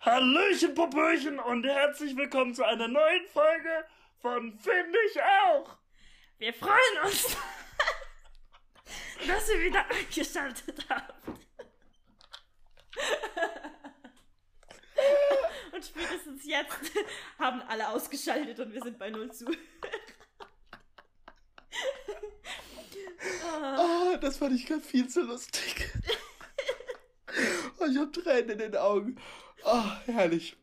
Hallöchen, Popöchen und herzlich willkommen zu einer neuen Folge von Find ich auch. Wir freuen uns, dass ihr wieder eingeschaltet habt. Und spätestens jetzt haben alle ausgeschaltet und wir sind bei Null zu. Oh, das fand ich gerade viel zu lustig. Oh, ich habe Tränen in den Augen. Oh, herrlich.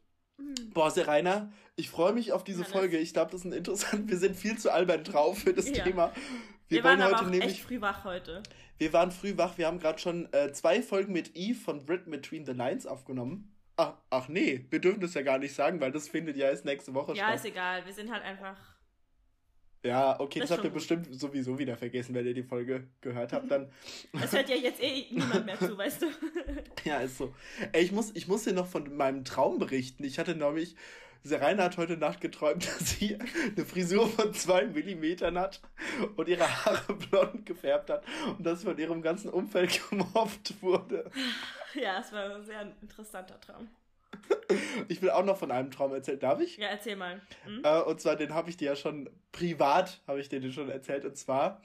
Boah, Serena, ich freue mich auf diese Hannes. Folge. Ich glaube, das ist ein interessant. Wir sind viel zu albern drauf für das Ja. Thema. Wir, Wir, waren aber heute nämlich. echt früh wach heute. Wir waren früh wach. Wir haben gerade schon äh, zwei Folgen mit Eve von Brit Between the Lines aufgenommen. Ach, ach nee, wir dürfen das ja gar nicht sagen, weil das findet ja erst nächste Woche Ja, statt. ist egal. Wir sind halt einfach. Ja, okay, das, Das habt ihr bestimmt sowieso wieder vergessen, wenn ihr die Folge gehört habt. Dann, Es hört ja jetzt eh niemand mehr zu, weißt du? ja, ist so. Ey, ich muss, ich muss dir noch von meinem Traum berichten. Ich hatte nämlich, Serena hat heute Nacht geträumt, dass sie eine Frisur von zwei Millimetern hat und ihre Haare blond gefärbt hat und dass von ihrem ganzen Umfeld gemobbt wurde. Ja, es war ein sehr interessanter Traum. Ich will auch noch von einem Traum erzählen. Darf ich? Ja, erzähl mal. Hm? Äh, und zwar, den habe ich dir ja schon privat, habe ich dir den schon erzählt. Und zwar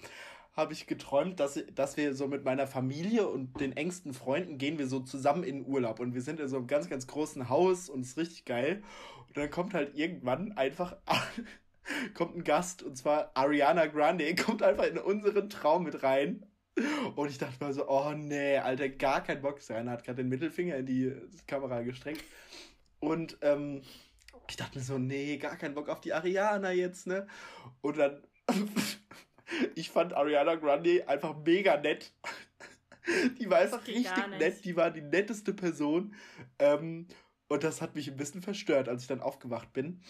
habe ich geträumt, dass, dass wir so mit meiner Familie und den engsten Freunden gehen wir so zusammen in den Urlaub. Und wir sind in so einem ganz, ganz großen Haus und es ist richtig geil. Und dann kommt halt irgendwann einfach kommt ein Gast und zwar Ariana Grande kommt einfach in unseren Traum mit rein. Und ich dachte mal so, oh nee, Alter, gar kein Bock. Serena hat gerade den Mittelfinger in die Kamera gestreckt. Und ähm, ich dachte mir so, nee, gar keinen Bock auf die Ariana jetzt, ne? Und dann, ich fand Ariana Grande einfach mega nett. Die war einfach richtig nett, die war die netteste Person. Ähm, und das hat mich ein bisschen verstört, als ich dann aufgewacht bin.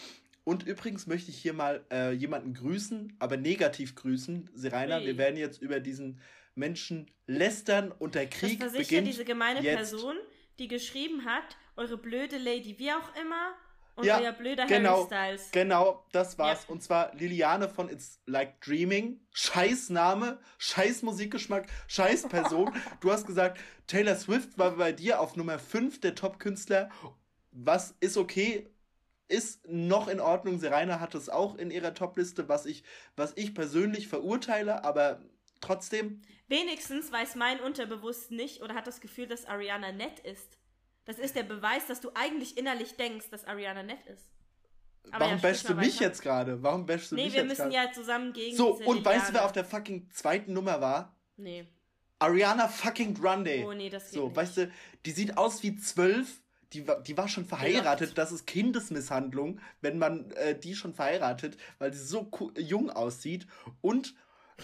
Und übrigens möchte ich hier mal äh, jemanden grüßen, aber negativ grüßen. Serena, Ui. wir werden jetzt über diesen Menschen lästern und der Das Krieg sicher beginnt. diese gemeine jetzt. Person, die geschrieben hat, eure blöde Lady, wie auch immer, und Ja, euer blöder genau. Harry Styles. Genau, das war's. Ja. Und zwar Liliane von It's Like Dreaming. Scheiß Name, scheiß Musikgeschmack, scheiß Person. du hast gesagt, Taylor Swift war bei dir auf Nummer 5 der Top-Künstler. Was ist okay, ist noch in Ordnung. Serena hat es auch in ihrer Top-Liste, was ich, was ich persönlich verurteile, aber trotzdem. Wenigstens weiß mein Unterbewusst nicht oder hat das Gefühl, dass Ariana nett ist. Das ist der Beweis, dass du eigentlich innerlich denkst, dass Ariana nett ist. Aber warum ja, bashst du mich jetzt gerade? Warum bashst du Nee, mich wir jetzt müssen gerade? ja zusammen gegen so, und weißt du, wer auf der fucking zweiten Nummer war? Nee. Ariana fucking Grande. Oh nee, das geht So, nicht. weißt du, die sieht aus wie zwölf. Die, war- die war schon verheiratet. Das ist Kindesmisshandlung, wenn man äh, die schon verheiratet, weil sie so jung aussieht. Und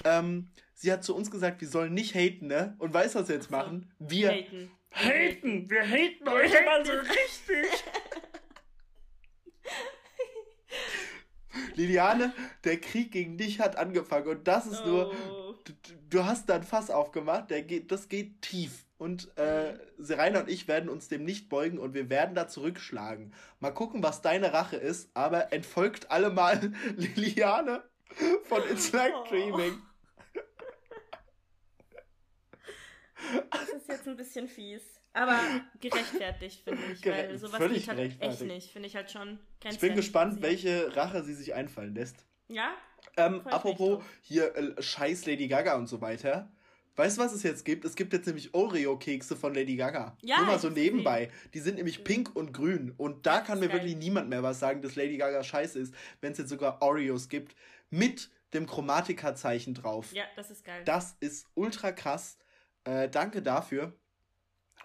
ähm, sie hat zu uns gesagt, wir sollen nicht haten, ne? Und weißt du, was wir jetzt machen? Wir Haten. haten. Wir haten euch haten. mal so richtig. Liliane, der Krieg gegen dich hat angefangen. Und das ist nur. Oh. du, du hast da ein Fass aufgemacht, der geht, das geht tief. Und äh, Serena und ich werden uns dem nicht beugen und wir werden da zurückschlagen. Mal gucken, was deine Rache ist, aber entfolgt alle mal Liliane von It's Like Oh. Dreaming. Das ist jetzt ein bisschen fies. Aber gerechtfertigt, finde ich. Weil Gere- sowas völlig geht halt echt nicht. Finde ich halt schon Ich bin gespannt, welche Rache sie sich einfallen lässt. Ja? Ähm, apropos hier äh, Scheiß Lady Gaga und so weiter. Weißt du, was es jetzt gibt? Es gibt jetzt nämlich Oreo-Kekse von Lady Gaga. Ja, Nur mal so nebenbei. Die sind nämlich pink und grün. Und da kann mir geil. wirklich niemand mehr was sagen, dass Lady Gaga scheiße ist, wenn es jetzt sogar Oreos gibt. Mit dem Chromatika-Zeichen drauf. Ja, das ist geil. Das ist ultra krass. Äh, danke dafür.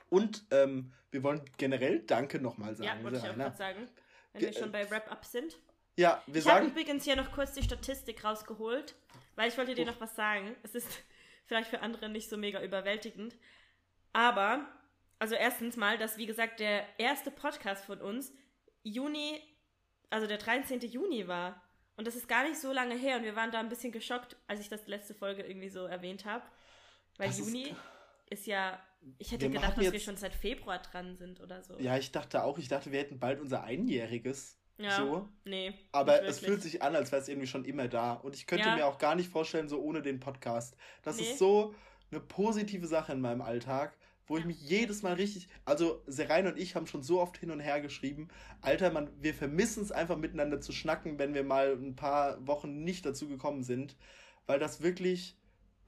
Und ähm, wir wollen generell Danke nochmal sagen. ja, wollte ich auch Serena. gerade sagen. Wenn Ge- wir schon bei Wrap-Up sind. Ja, wir Ich habe sagen. übrigens hier noch kurz die Statistik rausgeholt, weil ich wollte dir noch was sagen. Es ist vielleicht für andere nicht so mega überwältigend. Aber, also erstens mal, dass wie gesagt der erste Podcast von uns Juni, also der 13. Juni war. Und das ist gar nicht so lange her und wir waren da ein bisschen geschockt, als ich das letzte Folge irgendwie so erwähnt habe. Weil Das Juni ist, ja, ich hätte Wir gedacht, dass wir jetzt- schon seit Februar dran sind oder so. Ja, ich dachte auch, ich dachte, wir hätten bald unser Einjähriges. Ja, So. nee. Aber es fühlt sich an, als wäre es irgendwie schon immer da. Und ich könnte Ja. mir auch gar nicht vorstellen, so ohne den Podcast. Das Nee. ist so eine positive Sache in meinem Alltag, wo ich mich jedes Mal richtig, also Serein und ich haben schon so oft hin und her geschrieben, Alter, man, wir vermissen es einfach miteinander zu schnacken, wenn wir mal ein paar Wochen nicht dazu gekommen sind, weil das wirklich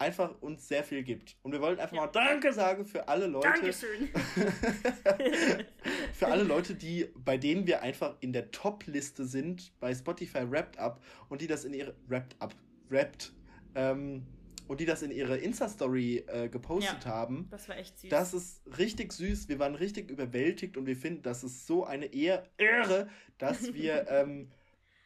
einfach uns sehr viel gibt. Und wir wollten einfach ja. mal Danke sagen für alle Leute. Dankeschön. für alle Leute, die, bei denen wir einfach in der Top-Liste sind bei Spotify Wrapped Up und die das in ihre Wrapped Up, Wrapped, ähm, und die das in ihre Insta-Story äh, gepostet ja, haben. Das war echt süß. Das ist richtig süß. Wir waren richtig überwältigt und wir finden, das ist so eine Ehre, dass wir ähm,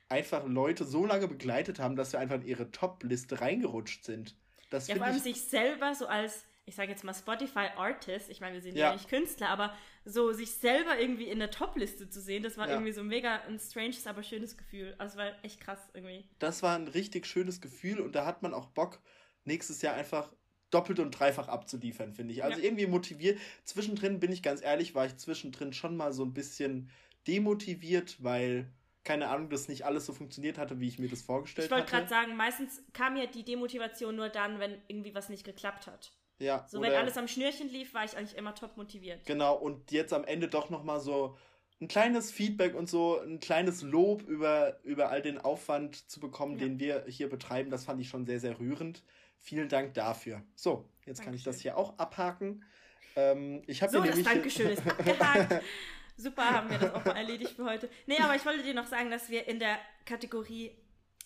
einfach Leute so lange begleitet haben, dass wir einfach in ihre Top-Liste reingerutscht sind. Das ja, vor allem sich selber so als, ich sage jetzt mal Spotify-Artist, ich meine, wir sind ja. ja. nicht Künstler, aber so sich selber irgendwie in der Top-Liste zu sehen, das war ja. irgendwie so mega ein stranges, aber schönes Gefühl. Also war echt krass irgendwie. Das war ein richtig schönes Gefühl und da hat man auch Bock, nächstes Jahr einfach doppelt und dreifach abzuliefern, finde ich. Also ja. irgendwie motiviert. Zwischendrin, bin ich ganz ehrlich, war ich zwischendrin schon mal so ein bisschen demotiviert, weil keine Ahnung, dass nicht alles so funktioniert hatte, wie ich mir das vorgestellt habe. Ich wollte gerade sagen, meistens kam ja die Demotivation nur dann, wenn irgendwie was nicht geklappt hat. Ja. So, wenn alles am Schnürchen lief, war ich eigentlich immer top motiviert. Genau, und jetzt am Ende doch nochmal so ein kleines Feedback und so ein kleines Lob über, über all den Aufwand zu bekommen, ja. den wir hier betreiben, das fand ich schon sehr, sehr rührend. Vielen Dank dafür. So, jetzt Dankeschön. kann ich das hier auch abhaken. Ähm, ich habe so, das Dankeschön ist abgehakt. Super, haben wir das auch mal erledigt für heute. Nee, aber ich wollte dir noch sagen, dass wir in der Kategorie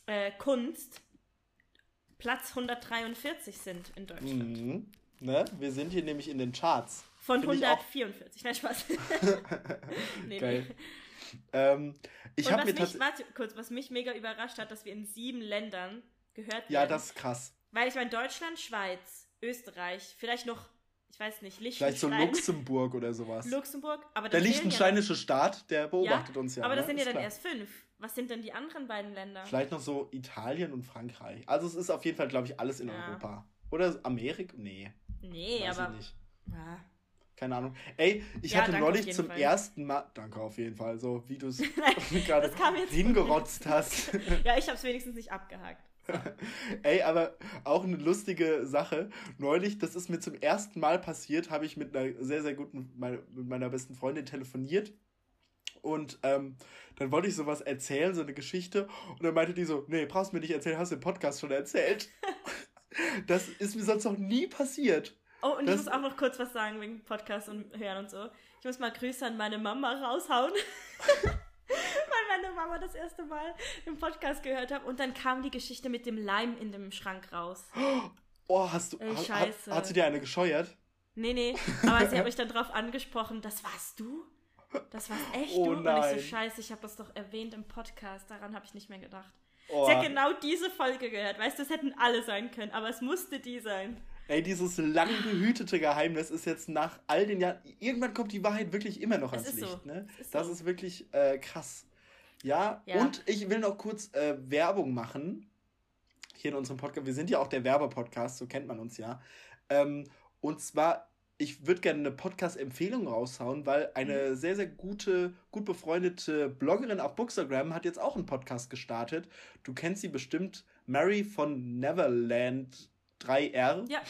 äh, Kunst Platz 143 sind in Deutschland. Mhm. Ne? Wir sind hier nämlich in den Charts. Von Find 144. Nein, Spaß. nee, Geil. Nee. Ähm, ich habe mir mich, warte kurz, was mich mega überrascht hat, dass wir in sieben Ländern gehört werden. Ja, das ist krass. Weil ich meine, Deutschland, Schweiz, Österreich, vielleicht noch ich weiß nicht, Liechtenstein. Vielleicht so Luxemburg oder sowas. Luxemburg, aber Der liechtensteinische ja Staat, der beobachtet ja, uns ja. Aber das ne? sind ja dann klar. erst fünf. Was sind denn die anderen beiden Länder? Vielleicht noch so Italien und Frankreich. Also es ist auf jeden Fall, glaube ich, alles in ja. Europa. Oder Amerika? Nee. Nee, weiß aber. Ich nicht. Ja. Keine Ahnung. Ey, ich hatte neulich zum Fall. ersten Mal. Danke auf jeden Fall, so wie du es gerade hingerotzt hast. ja, ich habe es wenigstens nicht abgehakt. Ey, aber auch eine lustige Sache. Neulich, das ist mir zum ersten Mal passiert, habe ich mit einer sehr, sehr guten, mit meiner besten Freundin telefoniert. Und ähm, dann wollte ich sowas erzählen, so eine Geschichte. Und dann meinte die so, nee, brauchst du mir nicht erzählen, hast du im Podcast schon erzählt. das ist mir sonst noch nie passiert. Oh, und das, ich muss auch noch kurz was sagen wegen Podcast und Hören und so. Ich muss mal Grüße an meine Mama raushauen. Meine Mama das erste Mal im Podcast gehört hat. Und dann kam die Geschichte mit dem Leim in dem Schrank raus. Oh, hast du. Ey, Scheiße. Hat, hat sie dir eine gescheuert? Nee, nee. Aber sie hat mich dann drauf angesprochen, das warst du? Das warst echt oh, du? Nein. Und ich so, scheiße, ich habe das doch erwähnt im Podcast. Daran habe ich nicht mehr gedacht. Oh. Sie hat genau diese Folge gehört. Weißt du, es hätten alle sein können, aber es musste die sein. Ey, dieses lang gehütete Geheimnis ist jetzt nach all den Jahren. Irgendwann kommt die Wahrheit wirklich immer noch ans Licht. So. Ne? Ist das so. ist wirklich äh, krass. Ja, ja, und ich will noch kurz äh, Werbung machen. Hier in unserem Podcast. Wir sind ja auch der Werbepodcast, so kennt man uns ja. Ähm, und zwar, ich würde gerne eine Podcast-Empfehlung raushauen, weil eine mhm. sehr, sehr gute, gut befreundete Bloggerin auf Bookstagram hat jetzt auch einen Podcast gestartet. Du kennst sie bestimmt, Mary von Neverland 3R. Ja,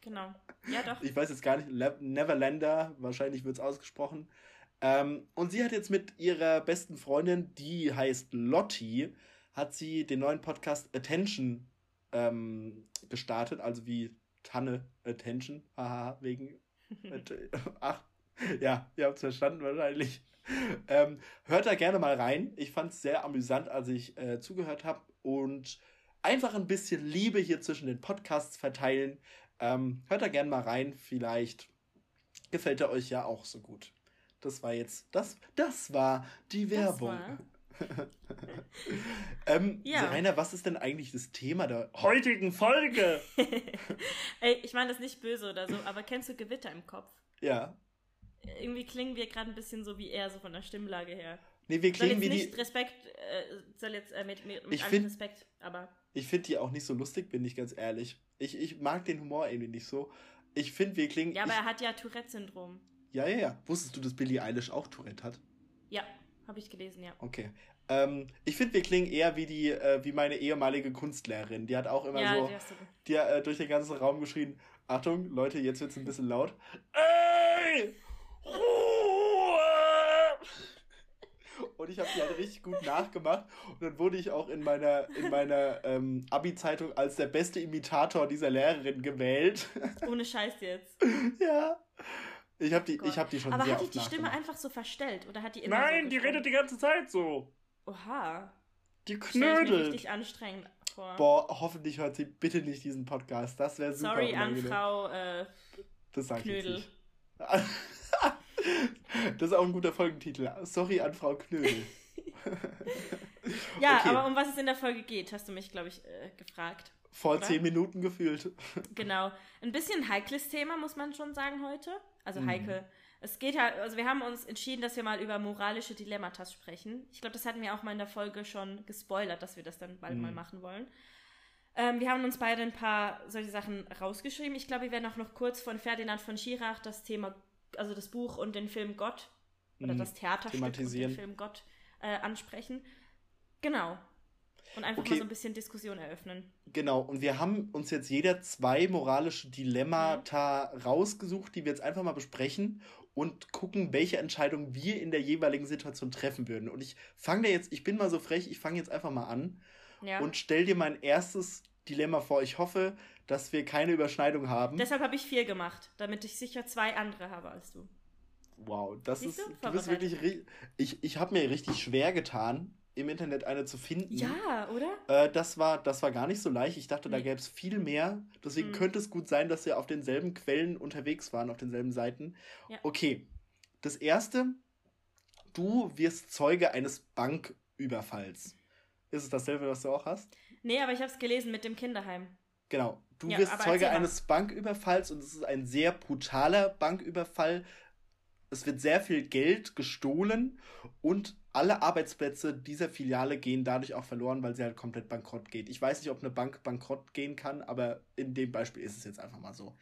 genau. Ja, doch. Ich weiß jetzt gar nicht, Neverlander, wahrscheinlich wird es ausgesprochen. Ähm, und sie hat jetzt mit ihrer besten Freundin, die heißt Lotti, hat sie den neuen Podcast Attention ähm, gestartet, also wie Tanne Attention, haha, wegen. Ach, ja, ihr habt es verstanden wahrscheinlich. Ähm, hört da gerne mal rein. Ich fand es sehr amüsant, als ich äh, zugehört habe. Und einfach ein bisschen Liebe hier zwischen den Podcasts verteilen. Ähm, hört da gerne mal rein, vielleicht gefällt er euch ja auch so gut. Das war jetzt, das, das war die Werbung. War. ähm, ja. Rainer, was ist denn eigentlich das Thema der heutigen Folge? Ey, ich meine das nicht böse oder so, aber kennst du Gewitter im Kopf? Ja. Irgendwie klingen wir gerade ein bisschen so wie er, so von der Stimmlage her. Nee, wir klingen soll jetzt wie nicht die... Respekt, äh, soll jetzt äh, mit, mit, mit ich find, Respekt, aber... Ich finde die auch nicht so lustig, bin ich ganz ehrlich. Ich, ich mag den Humor irgendwie nicht so. Ich finde, wir klingen... Ja, aber ich, er hat ja Tourette-Syndrom. Ja, ja, ja. Wusstest du, dass Billie Eilish auch Tourette hat? Ja, habe ich gelesen, ja. Okay. Ähm, ich finde, wir klingen eher wie die, äh, wie meine ehemalige Kunstlehrerin. Die hat auch immer ja, so, die, die hat äh, durch den ganzen Raum geschrien, Achtung, Leute, jetzt wird es ein bisschen laut. Polizei! Ruhe! Und ich habe die halt richtig gut nachgemacht. Und dann wurde ich auch in meiner, in meiner ähm, Abi-Zeitung als der beste Imitator dieser Lehrerin gewählt. Ohne Scheiß jetzt. ja. Ich habe die, hab die schon Aber sehr hat die die Stimme einfach so verstellt? Oder hat die immer Nein, so die redet die ganze Zeit so. Oha. Die knödelt. richtig anstrengend vor. Boah, hoffentlich hört sie bitte nicht diesen Podcast. Das wäre super. Sorry an Frau äh, das sag Knödel. Ich das ist auch ein guter Folgentitel. Sorry an Frau Knödel. ja, okay. aber um was es in der Folge geht, hast du mich, glaube ich, äh, gefragt. Vor oder? zehn Minuten gefühlt. genau. Ein bisschen heikles Thema, muss man schon sagen, heute. Also mhm. heikel. Es geht ja, also wir haben uns entschieden, dass wir mal über moralische Dilemmata sprechen. Ich glaube, das hatten wir auch mal in der Folge schon gespoilert, dass wir das dann bald mhm. mal machen wollen. Ähm, wir haben uns beide ein paar solche Sachen rausgeschrieben. Ich glaube, wir werden auch noch kurz von Ferdinand von Schirach das Thema, also das Buch und den Film Gott oder mhm. das Theaterstück und den Film Gott äh, ansprechen. Genau. Und einfach okay. mal so ein bisschen Diskussion eröffnen. Genau, und wir haben uns jetzt jeder zwei moralische Dilemmata mhm. rausgesucht, die wir jetzt einfach mal besprechen und gucken, welche Entscheidung wir in der jeweiligen Situation treffen würden. Und ich fange jetzt, ich bin mal so frech, ich fange jetzt einfach mal an ja. und stell dir mein erstes Dilemma vor. Ich hoffe, dass wir keine Überschneidung haben. Deshalb habe ich vier gemacht, damit ich sicher zwei andere habe als du. Wow, das Siehst ist, du, du bist wirklich, ich, ich habe mir richtig schwer getan, im Internet eine zu finden. Ja, oder? Äh, das, war, das war gar nicht so leicht. Ich dachte, da gäbe es viel mehr. Deswegen mhm. könnte es gut sein, dass wir auf denselben Quellen unterwegs waren, auf denselben Seiten. Ja. Okay. Das erste, du wirst Zeuge eines Banküberfalls. Ist es dasselbe, was du auch hast? Nee, aber ich habe es gelesen mit dem Kinderheim. Genau. Du ja, wirst Zeuge eines Banküberfalls und es ist ein sehr brutaler Banküberfall. Es wird sehr viel Geld gestohlen und alle Arbeitsplätze dieser Filiale gehen dadurch auch verloren, weil sie halt komplett bankrott geht. Ich weiß nicht, ob eine Bank bankrott gehen kann, aber in dem Beispiel ist es jetzt einfach mal so.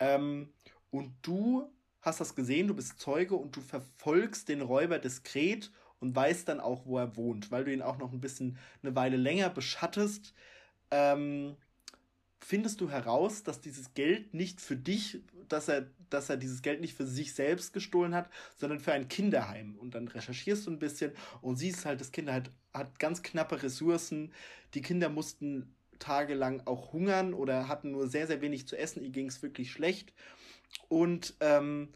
Ähm, und du hast das gesehen, du bist Zeuge und du verfolgst den Räuber diskret und weißt dann auch, wo er wohnt, weil du ihn auch noch ein bisschen eine Weile länger beschattest. Ähm, findest du heraus, dass dieses Geld nicht für dich, dass er, dass er dieses Geld nicht für sich selbst gestohlen hat, sondern für ein Kinderheim. Und dann recherchierst du ein bisschen und siehst halt, das Kinderheim hat, hat ganz knappe Ressourcen. Die Kinder mussten tagelang auch hungern oder hatten nur sehr, sehr wenig zu essen. Ihr ging es wirklich schlecht. Und ähm,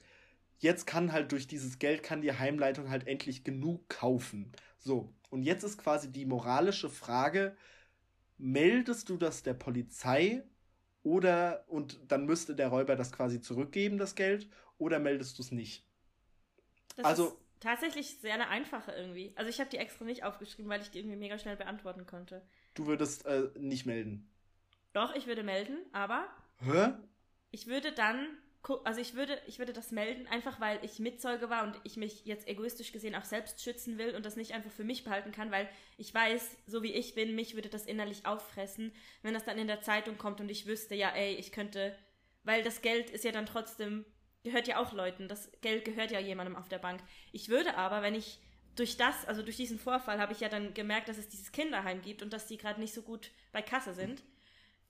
jetzt kann halt durch dieses Geld kann die Heimleitung halt endlich genug kaufen. So. Und jetzt ist quasi die moralische Frage, meldest du das der Polizei oder und dann müsste der Räuber das quasi zurückgeben, das Geld, oder meldest du es nicht? Das also ist tatsächlich sehr eine einfache irgendwie. Also ich habe die extra nicht aufgeschrieben, weil ich die irgendwie mega schnell beantworten konnte. Du würdest äh, nicht melden. Doch, ich würde melden, aber Hä? ich würde dann also ich würde, ich würde das melden, einfach weil ich Mitzeuge war und ich mich jetzt egoistisch gesehen auch selbst schützen will und das nicht einfach für mich behalten kann, weil ich weiß, so wie ich bin, mich würde das innerlich auffressen, wenn das dann in der Zeitung kommt und ich wüsste, ja, ey, ich könnte, weil das Geld ist ja dann trotzdem, gehört ja auch Leuten, das Geld gehört ja jemandem auf der Bank. Ich würde aber, wenn ich durch das, also durch diesen Vorfall, habe ich ja dann gemerkt, dass es dieses Kinderheim gibt und dass die gerade nicht so gut bei Kasse sind,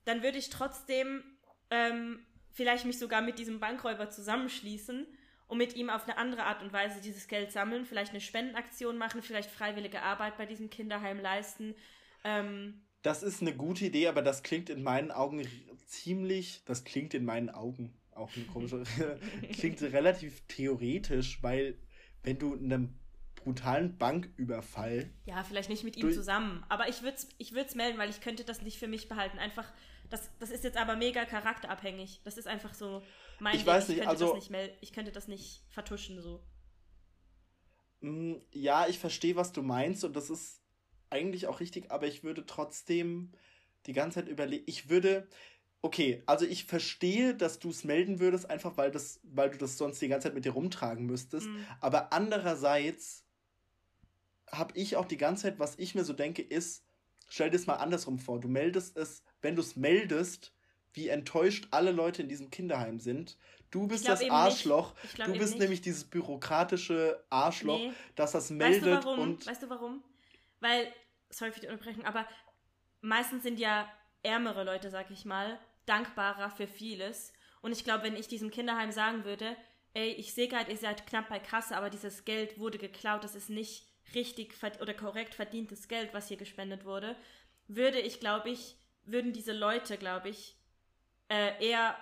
dann würde ich trotzdem ähm, vielleicht mich sogar mit diesem Bankräuber zusammenschließen und mit ihm auf eine andere Art und Weise dieses Geld sammeln, vielleicht eine Spendenaktion machen, vielleicht freiwillige Arbeit bei diesem Kinderheim leisten. Ähm, das ist eine gute Idee, aber das klingt in meinen Augen ziemlich, das klingt in meinen Augen auch ein komischer, klingt relativ theoretisch, weil wenn du einem brutalen Banküberfall. Ja, vielleicht nicht mit ihm zusammen, aber ich würde es ich melden, weil ich könnte das nicht für mich behalten. Einfach das, das ist jetzt aber mega charakterabhängig. Das ist einfach so mein ich Ding. Weiß nicht, ich also, nicht ich könnte das nicht vertuschen so. Mm, ja, ich verstehe, was du meinst und das ist eigentlich auch richtig, aber ich würde trotzdem die ganze Zeit überlegen, ich würde, okay, also ich verstehe, dass du es melden würdest, einfach weil, das, weil du das sonst die ganze Zeit mit dir rumtragen müsstest, mhm. aber andererseits habe ich auch die ganze Zeit, was ich mir so denke, ist, stell dir es mal andersrum vor, du meldest es wenn du es meldest, wie enttäuscht alle Leute in diesem Kinderheim sind. Du bist das Arschloch. Du bist nicht. nämlich dieses bürokratische Arschloch, nee. das das meldet. Weißt du, warum? Und weißt du warum? Weil, sorry für die Unterbrechung, aber meistens sind ja ärmere Leute, sag ich mal, dankbarer für vieles. Und ich glaube, wenn ich diesem Kinderheim sagen würde, ey, ich sehe gerade, ihr seid knapp bei Kasse, aber dieses Geld wurde geklaut, das ist nicht richtig oder korrekt verdientes Geld, was hier gespendet wurde, würde ich, glaube ich, würden diese Leute, glaube ich, äh, eher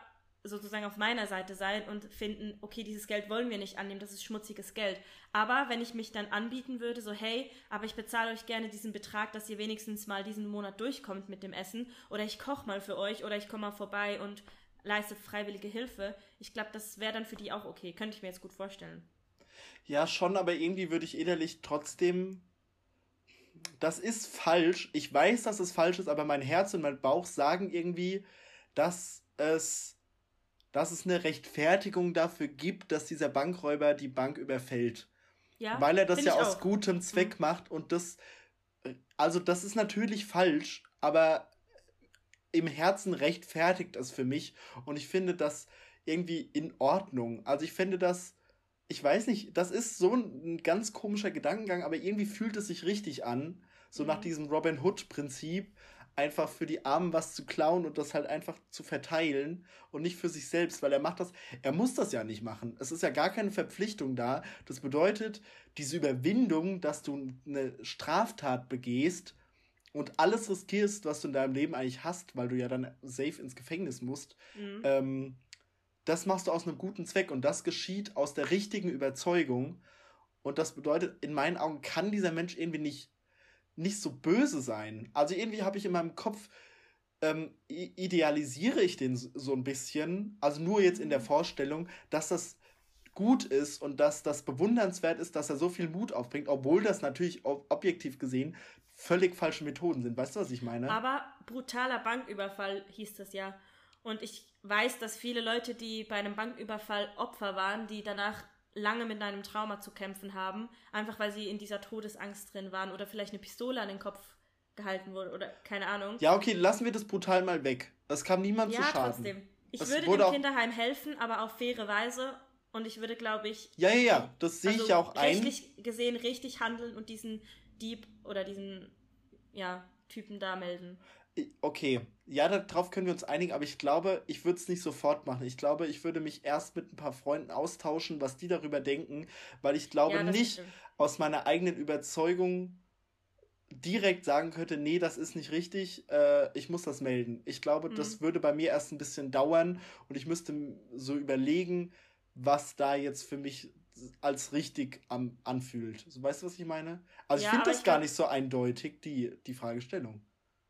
sozusagen auf meiner Seite sein und finden, okay, dieses Geld wollen wir nicht annehmen, das ist schmutziges Geld. Aber wenn ich mich dann anbieten würde, so, hey, aber ich bezahle euch gerne diesen Betrag, dass ihr wenigstens mal diesen Monat durchkommt mit dem Essen, oder ich koche mal für euch, oder ich komme mal vorbei und leiste freiwillige Hilfe, ich glaube, das wäre dann für die auch okay. Könnte ich mir jetzt gut vorstellen. Ja, schon, aber irgendwie würde ich innerlich trotzdem. Das ist falsch. Ich weiß, dass es falsch ist, aber mein Herz und mein Bauch sagen irgendwie, dass es dass es eine Rechtfertigung dafür gibt, dass dieser Bankräuber die Bank überfällt. Ja, Weil er das ja aus auch. gutem Zweck mhm. macht und das, also das ist natürlich falsch, aber im Herzen rechtfertigt es für mich und ich finde das irgendwie in Ordnung. Also ich finde das, ich weiß nicht, das ist so ein ganz komischer Gedankengang, aber irgendwie fühlt es sich richtig an, so mhm. nach diesem Robin Hood Prinzip einfach für die Armen was zu klauen und das halt einfach zu verteilen und nicht für sich selbst, weil er macht das, er muss das ja nicht machen. Es ist ja gar keine Verpflichtung da. Das bedeutet, diese Überwindung, dass du eine Straftat begehst und alles riskierst, was du in deinem Leben eigentlich hast, weil du ja dann safe ins Gefängnis musst, mhm. ähm, das machst du aus einem guten Zweck und das geschieht aus der richtigen Überzeugung. Und das bedeutet, in meinen Augen kann dieser Mensch irgendwie nicht nicht so böse sein. Also irgendwie habe ich in meinem Kopf, ähm, idealisiere ich den so ein bisschen, also nur jetzt in der Vorstellung, dass das gut ist und dass das bewundernswert ist, dass er so viel Mut aufbringt, obwohl das natürlich objektiv gesehen völlig falsche Methoden sind. Weißt du, was ich meine? Aber brutaler Banküberfall hieß das ja. Und ich weiß, dass viele Leute, die bei einem Banküberfall Opfer waren, die danach lange mit einem Trauma zu kämpfen haben, einfach weil sie in dieser Todesangst drin waren oder vielleicht eine Pistole an den Kopf gehalten wurde oder keine Ahnung. Ja, okay, lassen wir das brutal mal weg. Das kam niemand ja, zu schaden. Ja, trotzdem. Ich das würde dem Kinderheim helfen, aber auf faire Weise und ich würde, glaube ich. Ja, ja, ja, das sehe also ich ja auch ein. Rechtlich gesehen richtig handeln und diesen Dieb oder diesen ja, Typen da melden. Okay, ja, darauf können wir uns einigen, aber ich glaube, ich würde es nicht sofort machen. Ich glaube, ich würde mich erst mit ein paar Freunden austauschen, was die darüber denken, weil ich glaube ja, nicht aus meiner eigenen Überzeugung direkt sagen könnte, nee, das ist nicht richtig, äh, ich muss das melden. Ich glaube, mhm. das würde bei mir erst ein bisschen dauern und ich müsste so überlegen, was da jetzt für mich als richtig am, anfühlt. So, weißt du, was ich meine? Also ja, ich finde das gar nicht so eindeutig, die, die Fragestellung.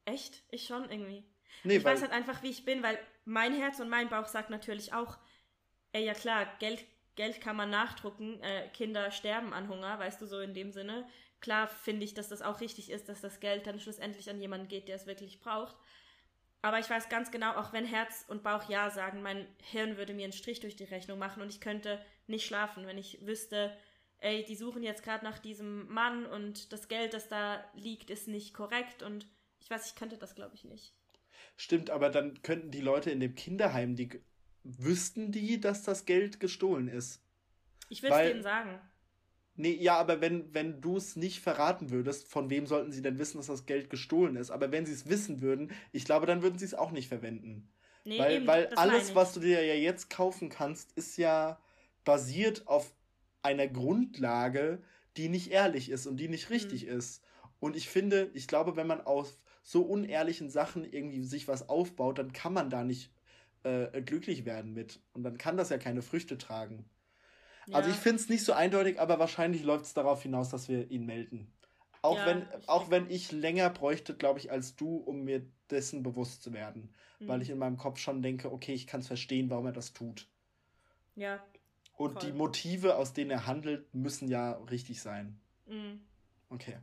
Echt? Ich schon irgendwie. Nee, ich weiß halt einfach, wie ich bin, weil mein Herz und mein Bauch sagt natürlich auch, ey, ja klar, Geld, Geld kann man nachdrucken, äh, Kinder sterben an Hunger, weißt du, so in dem Sinne. Klar finde ich, dass das auch richtig ist, dass das Geld dann schlussendlich an jemanden geht, der es wirklich braucht. Aber ich weiß ganz genau, auch wenn Herz und Bauch Ja sagen, mein Hirn würde mir einen Strich durch die Rechnung machen und ich könnte nicht schlafen, wenn ich wüsste, ey, die suchen jetzt gerade nach diesem Mann und das Geld, das da liegt, ist nicht korrekt und ich weiß, ich könnte das, glaube ich, nicht. Stimmt, aber dann könnten die Leute in dem Kinderheim, die wüssten die, dass das Geld gestohlen ist. Ich will es denen sagen. Nee, ja, aber wenn, wenn du es nicht verraten würdest, von wem sollten sie denn wissen, dass das Geld gestohlen ist? Aber wenn sie es wissen würden, ich glaube, dann würden sie es auch nicht verwenden. Nee, weil eben, weil alles, was du dir ja jetzt kaufen kannst, ist ja basiert auf einer Grundlage, die nicht ehrlich ist und die nicht richtig mhm. ist. Und ich finde, ich glaube, wenn man auf so unehrlichen Sachen irgendwie sich was aufbaut, dann kann man da nicht äh, glücklich werden mit. Und dann kann das ja keine Früchte tragen. Ja. Also ich finde es nicht so eindeutig, aber wahrscheinlich läuft es darauf hinaus, dass wir ihn melden. Auch, ja, wenn, auch wenn ich länger bräuchte, glaube ich, als du, um mir dessen bewusst zu werden. Mhm. Weil ich in meinem Kopf schon denke, okay, ich kann es verstehen, warum er das tut. Ja. Und voll. die Motive, aus denen er handelt, müssen ja richtig sein. Mhm. Okay.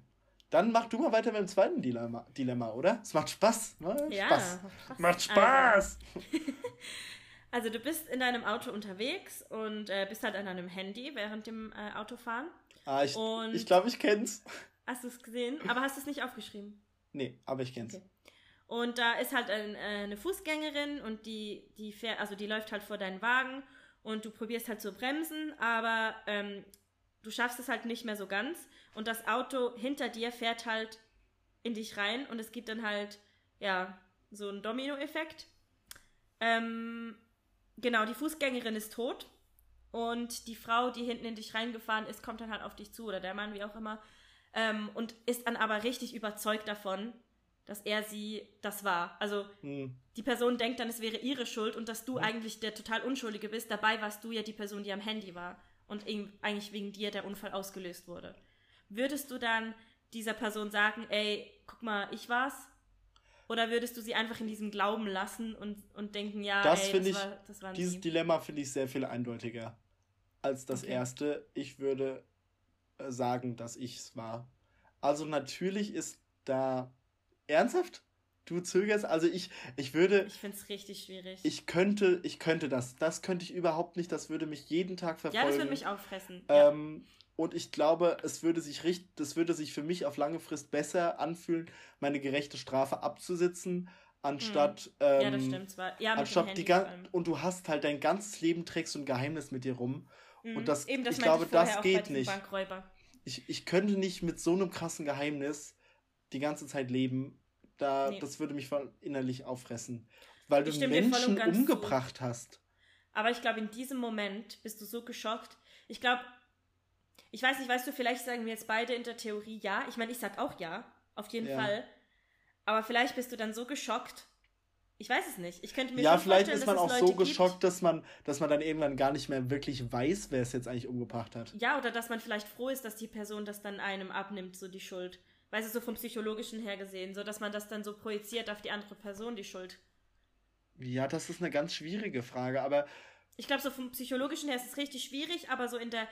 Dann mach du mal weiter mit dem zweiten Dilemma, Dilemma oder? Es macht Spaß. Macht ja, Spaß. Macht Spaß. Also, also, du bist in deinem Auto unterwegs und äh, bist halt an deinem Handy während dem äh, Autofahren. Ah, ich glaube, ich, glaub, ich kenn's. Hast du es gesehen? Aber hast du es nicht aufgeschrieben? Nee, aber ich kenn's. Okay. Und da ist halt ein, äh, eine Fußgängerin und die, die fährt, also die läuft halt vor deinen Wagen und du probierst halt zu bremsen, aber ähm, du schaffst es halt nicht mehr so ganz und das Auto hinter dir fährt halt in dich rein und es gibt dann halt, ja, so einen Domino-Effekt. Ähm, genau, die Fußgängerin ist tot und die Frau, die hinten in dich reingefahren ist, kommt dann halt auf dich zu oder der Mann, wie auch immer, ähm, und ist dann aber richtig überzeugt davon, dass er sie das war. Also hm. die Person denkt dann, es wäre ihre Schuld und dass du hm. eigentlich der total Unschuldige bist. Dabei warst du ja die Person, die am Handy war und eigentlich wegen dir der Unfall ausgelöst wurde. Würdest du dann dieser Person sagen, ey, guck mal, ich war's? Oder würdest du sie einfach in diesem Glauben lassen und, und denken, ja, das ey, das, ich, war, das war Dieses die. Dilemma finde ich sehr viel eindeutiger als das okay. erste. Ich würde äh, sagen, dass ich es war. Also natürlich ist da ernsthaft. Du zögerst, also ich, ich würde. Ich finde es richtig schwierig. Ich könnte, ich könnte das. Das könnte ich überhaupt nicht. Das würde mich jeden Tag verfolgen. Ja, das würde mich auffressen. Ähm, ja. Und ich glaube, es würde sich richtig, das würde sich für mich auf lange Frist besser anfühlen, meine gerechte Strafe abzusitzen, anstatt. Hm. Ähm, ja, das stimmt zwar. Ja, mit anstatt die Und du hast halt dein ganzes Leben trägst so ein Geheimnis mit dir rum. Mhm. Und das, Eben, das ich glaube, ich das geht nicht. Ich, ich könnte nicht mit so einem krassen Geheimnis die ganze Zeit leben. Da, nee. Das würde mich innerlich auffressen. Weil du Menschen umgebracht zu. hast. Aber ich glaube, in diesem Moment bist du so geschockt. Ich glaube, ich weiß nicht, weißt du, vielleicht sagen wir jetzt beide in der Theorie ja. Ich meine, ich sag auch ja, auf jeden ja. Fall. Aber vielleicht bist du dann so geschockt. Ich weiß es nicht. Ich könnte mir ja, vielleicht ist man auch so gibt. geschockt, dass man, dass man dann irgendwann gar nicht mehr wirklich weiß, wer es jetzt eigentlich umgebracht hat. Ja, oder dass man vielleicht froh ist, dass die Person das dann einem abnimmt, so die Schuld. Weißt du, so vom Psychologischen her gesehen, so dass man das dann so projiziert auf die andere Person, die Schuld. Ja, das ist eine ganz schwierige Frage, aber. Ich glaube, so vom Psychologischen her ist es richtig schwierig, aber so in der,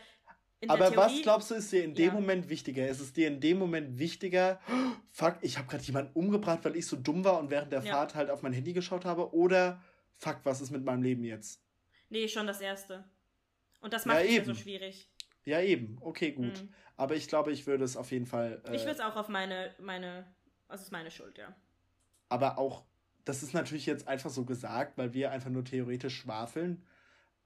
aber Theorie, was glaubst du, ist dir in dem ja. Moment wichtiger? Ist es dir in dem Moment wichtiger, fuck, ich habe gerade jemanden umgebracht, weil ich so dumm war und während der ja. Fahrt halt auf mein Handy geschaut habe? Oder fuck, was ist mit meinem Leben jetzt? Nee, schon das Erste. Und das macht es ja so schwierig. Ja, eben. Okay, gut. Mhm. Aber ich glaube, ich würde es auf jeden Fall. Äh, ich würde es auch auf meine, meine, also ist meine Schuld, ja. Aber auch, das ist natürlich jetzt einfach so gesagt, weil wir einfach nur theoretisch schwafeln.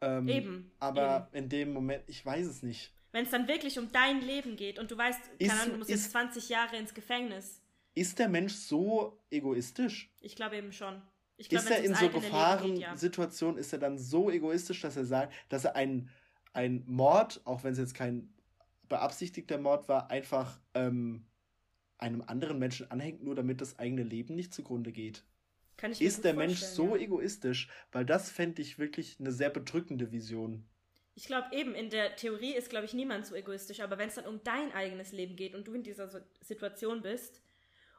Ähm, eben. Aber eben. in dem Moment, ich weiß es nicht wenn es dann wirklich um dein Leben geht und du weißt, ist, Ahnung, du musst ist, jetzt 20 Jahre ins Gefängnis. Ist der Mensch so egoistisch? Ich glaube eben schon. Ich glaub, ist er in so Gefahrensituationen, ja. ist er dann so egoistisch, dass er sagt, dass er einen, einen Mord, auch wenn es jetzt kein beabsichtigter Mord war, einfach ähm, einem anderen Menschen anhängt, nur damit das eigene Leben nicht zugrunde geht? Kann ich mir ist der Mensch so ja. egoistisch? Weil das fände ich wirklich eine sehr bedrückende Vision. Ich glaube eben, in der Theorie ist, glaube ich, niemand so egoistisch, aber wenn es dann um dein eigenes Leben geht und du in dieser Situation bist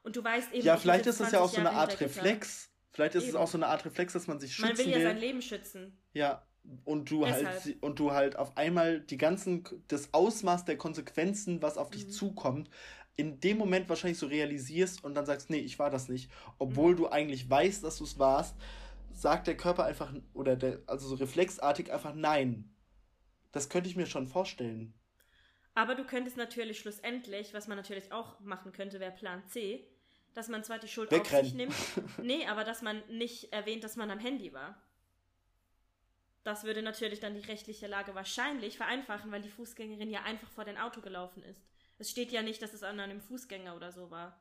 und du weißt eben. Ja, vielleicht ist es ja auch so eine Art Reflex. Vielleicht ist eben. es auch so eine Art Reflex, dass man sich schützen will. Man will ja will. sein Leben schützen. Ja, und du halt Deshalb. halt und du halt auf einmal die ganzen das Ausmaß der Konsequenzen, was auf dich mhm. zukommt, in dem Moment wahrscheinlich so realisierst und dann sagst, nee, ich war das nicht, obwohl mhm. du eigentlich weißt, dass du es warst, sagt der Körper einfach oder der also so reflexartig einfach nein. Das könnte ich mir schon vorstellen. Aber du könntest natürlich schlussendlich, was man natürlich auch machen könnte, wäre Plan C, dass man zwar die Schuld Wegrennen. auf sich nimmt, nee, aber dass man nicht erwähnt, dass man am Handy war. Das würde natürlich dann die rechtliche Lage wahrscheinlich vereinfachen, weil die Fußgängerin ja einfach vor dein Auto gelaufen ist. Es steht ja nicht, dass es an einem Fußgänger oder so war.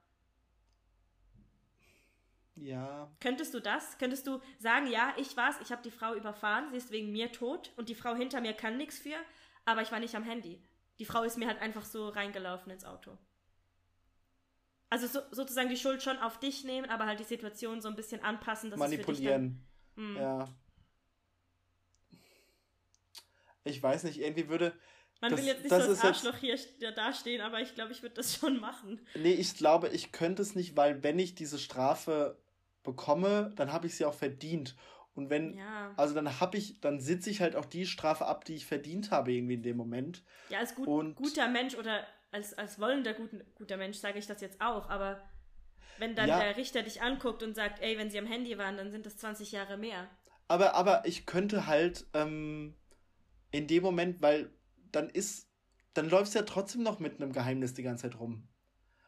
Ja. Könntest du das? Könntest du sagen, ja, ich war's, ich habe die Frau überfahren, sie ist wegen mir tot und die Frau hinter mir kann nichts für, aber ich war nicht am Handy. Die Frau ist mir halt einfach so reingelaufen ins Auto. Also so, sozusagen die Schuld schon auf dich nehmen, aber halt die Situation so ein bisschen anpassen, dass Manipulieren. Es für dich dann, ja. Ich weiß nicht, irgendwie würde. Man das, will jetzt nicht so als Arschloch jetzt, hier dastehen, aber ich glaube, ich würde das schon machen. Nee, ich glaube, ich könnte es nicht, weil wenn ich diese Strafe bekomme, dann habe ich sie auch verdient. Und wenn, ja. also dann habe ich, dann sitze ich halt auch die Strafe ab, die ich verdient habe irgendwie in dem Moment. Ja, als gut, und, guter Mensch oder als, als wollender guten, guter Mensch sage ich das jetzt auch, aber wenn dann ja. der Richter dich anguckt und sagt, ey, wenn sie am Handy waren, dann sind das 20 Jahre mehr. Aber, aber ich könnte halt ähm, in dem Moment, weil dann ist, dann läufst du ja trotzdem noch mit einem Geheimnis die ganze Zeit rum.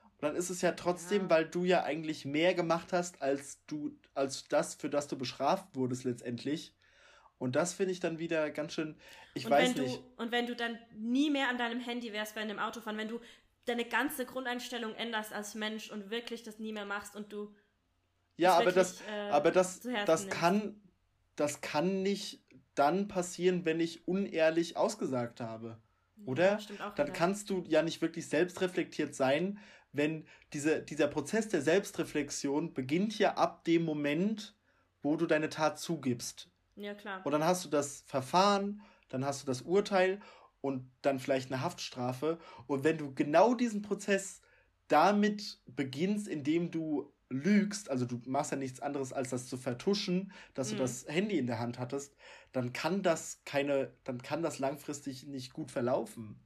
Und dann ist es ja trotzdem, ja. weil du ja eigentlich mehr gemacht hast, als du, als das, für das du bestraft wurdest letztendlich. Und das finde ich dann wieder ganz schön, ich und weiß wenn nicht. Du, und wenn du dann nie mehr an deinem Handy wärst bei einem Autofahren, wenn du deine ganze Grundeinstellung änderst als Mensch und wirklich das nie mehr machst und du. Ja, aber das, äh, aber das, das kann, das kann nicht dann passieren, wenn ich unehrlich ausgesagt habe. Oder? Ja, dann kannst du ja nicht wirklich selbstreflektiert sein, wenn diese, dieser Prozess der Selbstreflexion beginnt ja ab dem Moment, wo du deine Tat zugibst. Ja, klar. Und dann hast du das Verfahren, dann hast du das Urteil und dann vielleicht eine Haftstrafe. Und wenn du genau diesen Prozess damit beginnst, indem du lügst, also du machst ja nichts anderes, als das zu vertuschen, dass mhm. du das Handy in der Hand hattest, dann kann das keine, dann kann das langfristig nicht gut verlaufen.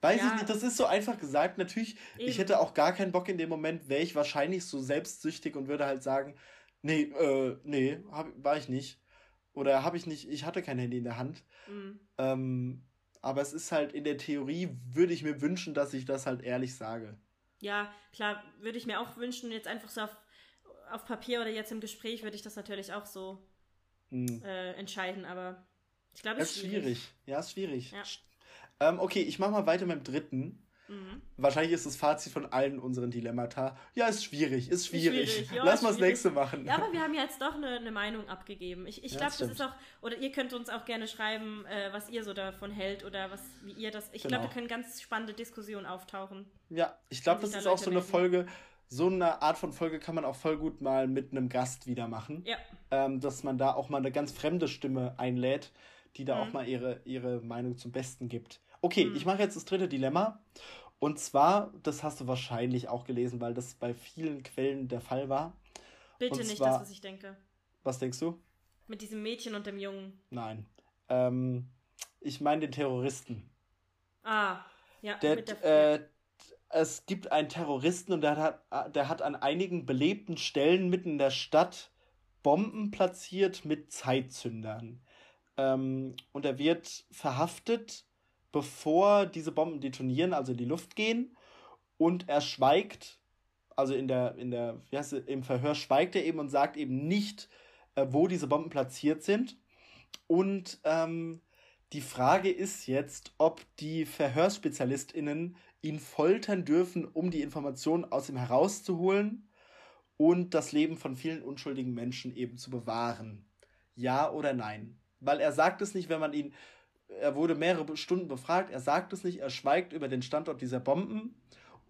Weiß ja. ich nicht, das ist so einfach gesagt. Natürlich, Eben. ich hätte auch gar keinen Bock in dem Moment, wäre ich wahrscheinlich so selbstsüchtig und würde halt sagen, nee, äh, nee, hab, war ich nicht. Oder habe ich nicht, ich hatte kein Handy in der Hand. Mhm. Ähm, aber es ist halt in der Theorie, würde ich mir wünschen, dass ich das halt ehrlich sage. Ja, klar, würde ich mir auch wünschen, jetzt einfach so auf, auf Papier oder jetzt im Gespräch würde ich das natürlich auch so mhm. äh, entscheiden, aber ich glaube, es ist schwierig. schwierig. Ja, ist schwierig. Ja. Ähm, okay, ich mache mal weiter mit dem dritten. Mhm. Wahrscheinlich ist das Fazit von allen unseren Dilemmata. Ja, ist schwierig, ist schwierig. Ist schwierig. Ja, Lass mal das nächste machen. Ja, aber wir haben jetzt doch eine, eine Meinung abgegeben. Ich, ich ja, glaube, das, das ist auch, oder ihr könnt uns auch gerne schreiben, äh, was ihr so davon hält oder was, wie ihr das. Ich genau. glaube, da können ganz spannende Diskussionen auftauchen. Ja, ich glaube, das ist auch so eine Folge. So eine Art von Folge kann man auch voll gut mal mit einem Gast wieder machen. Ja. Ähm, dass man da auch mal eine ganz fremde Stimme einlädt, die da mhm. auch mal ihre, ihre Meinung zum Besten gibt. Okay, mhm. ich mache jetzt das dritte Dilemma. Und zwar, das hast du wahrscheinlich auch gelesen, weil das bei vielen Quellen der Fall war. Bitte und nicht zwar, das, was ich denke. Was denkst du? Mit diesem Mädchen und dem Jungen. Nein. Ähm, ich meine den Terroristen. Ah, ja. Der, der, äh, es gibt einen Terroristen und der hat, der hat an einigen belebten Stellen mitten in der Stadt Bomben platziert mit Zeitzündern. Ähm, und er wird verhaftet bevor diese Bomben detonieren, also in die Luft gehen. Und er schweigt, also in der, in der, wie heißt es, im Verhör schweigt er eben und sagt eben nicht, äh, wo diese Bomben platziert sind. Und ähm, die Frage ist jetzt, ob die VerhörspezialistInnen ihn foltern dürfen, um die Informationen aus ihm herauszuholen und das Leben von vielen unschuldigen Menschen eben zu bewahren. Ja oder nein? Weil er sagt es nicht, wenn man ihn er wurde mehrere Stunden befragt, er sagt es nicht, er schweigt über den Standort dieser Bomben.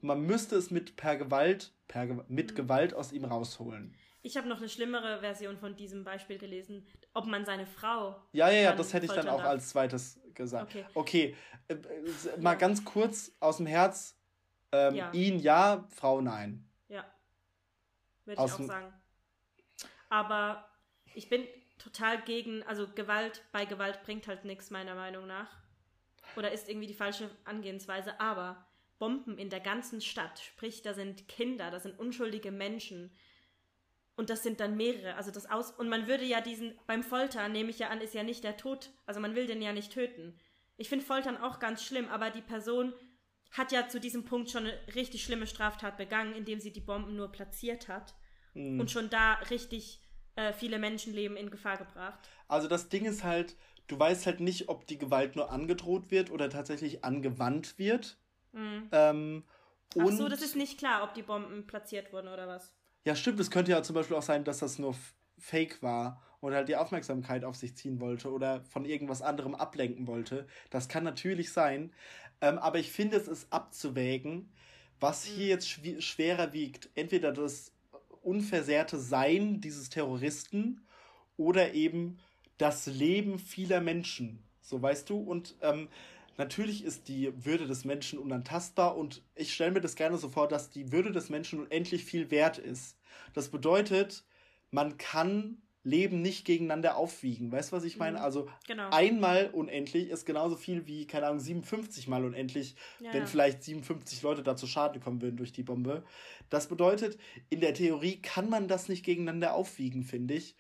Man müsste es mit per Gewalt, per, mit mhm. Gewalt aus ihm rausholen. Ich habe noch eine schlimmere Version von diesem Beispiel gelesen, ob man seine Frau. Ja, ja, ja, das hätte ich dann auch darf. als zweites gesagt. Okay, okay. Äh, äh, mal ganz kurz aus dem Herz. Ähm, ja. Ihn ja, Frau nein. Ja. Würde ich auch sagen. Aber ich bin total gegen, also Gewalt bei Gewalt bringt halt nichts, meiner Meinung nach. Oder ist irgendwie die falsche Angehensweise. Aber Bomben in der ganzen Stadt, sprich, da sind Kinder, da sind unschuldige Menschen. Und das sind dann mehrere. Also das aus. Und man würde ja diesen, beim Foltern nehme ich ja an, ist ja nicht der Tod. Also man will den ja nicht töten. Ich finde Foltern auch ganz schlimm, aber die Person hat ja zu diesem Punkt schon eine richtig schlimme Straftat begangen, indem sie die Bomben nur platziert hat. Mhm. Und schon da richtig äh, viele Menschenleben in Gefahr gebracht. Also das Ding ist halt, du weißt halt nicht, ob die Gewalt nur angedroht wird oder tatsächlich angewandt wird. Mhm. Ähm, Ach so, das ist nicht klar, ob die Bomben platziert wurden oder was. Ja, stimmt. Es könnte ja zum Beispiel auch sein, dass das nur Fake war oder halt die Aufmerksamkeit auf sich ziehen wollte oder von irgendwas anderem ablenken wollte. Das kann natürlich sein. Ähm, aber ich finde, es ist abzuwägen, was hier mhm. jetzt schw schwerer wiegt. Entweder das unversehrte Sein dieses Terroristen oder eben das Leben vieler Menschen. So weißt du? Und ähm, natürlich ist die Würde des Menschen unantastbar und ich stelle mir das gerne so vor, dass die Würde des Menschen unendlich viel wert ist. Das bedeutet, man kann Leben nicht gegeneinander aufwiegen. Weißt du, was ich meine? Mhm. Also genau. einmal unendlich ist genauso viel wie, keine Ahnung, 57 mal unendlich, ja. wenn vielleicht 57 Leute da zu Schaden kommen würden durch die Bombe. Das bedeutet, in der Theorie kann man das nicht gegeneinander aufwiegen, finde ich.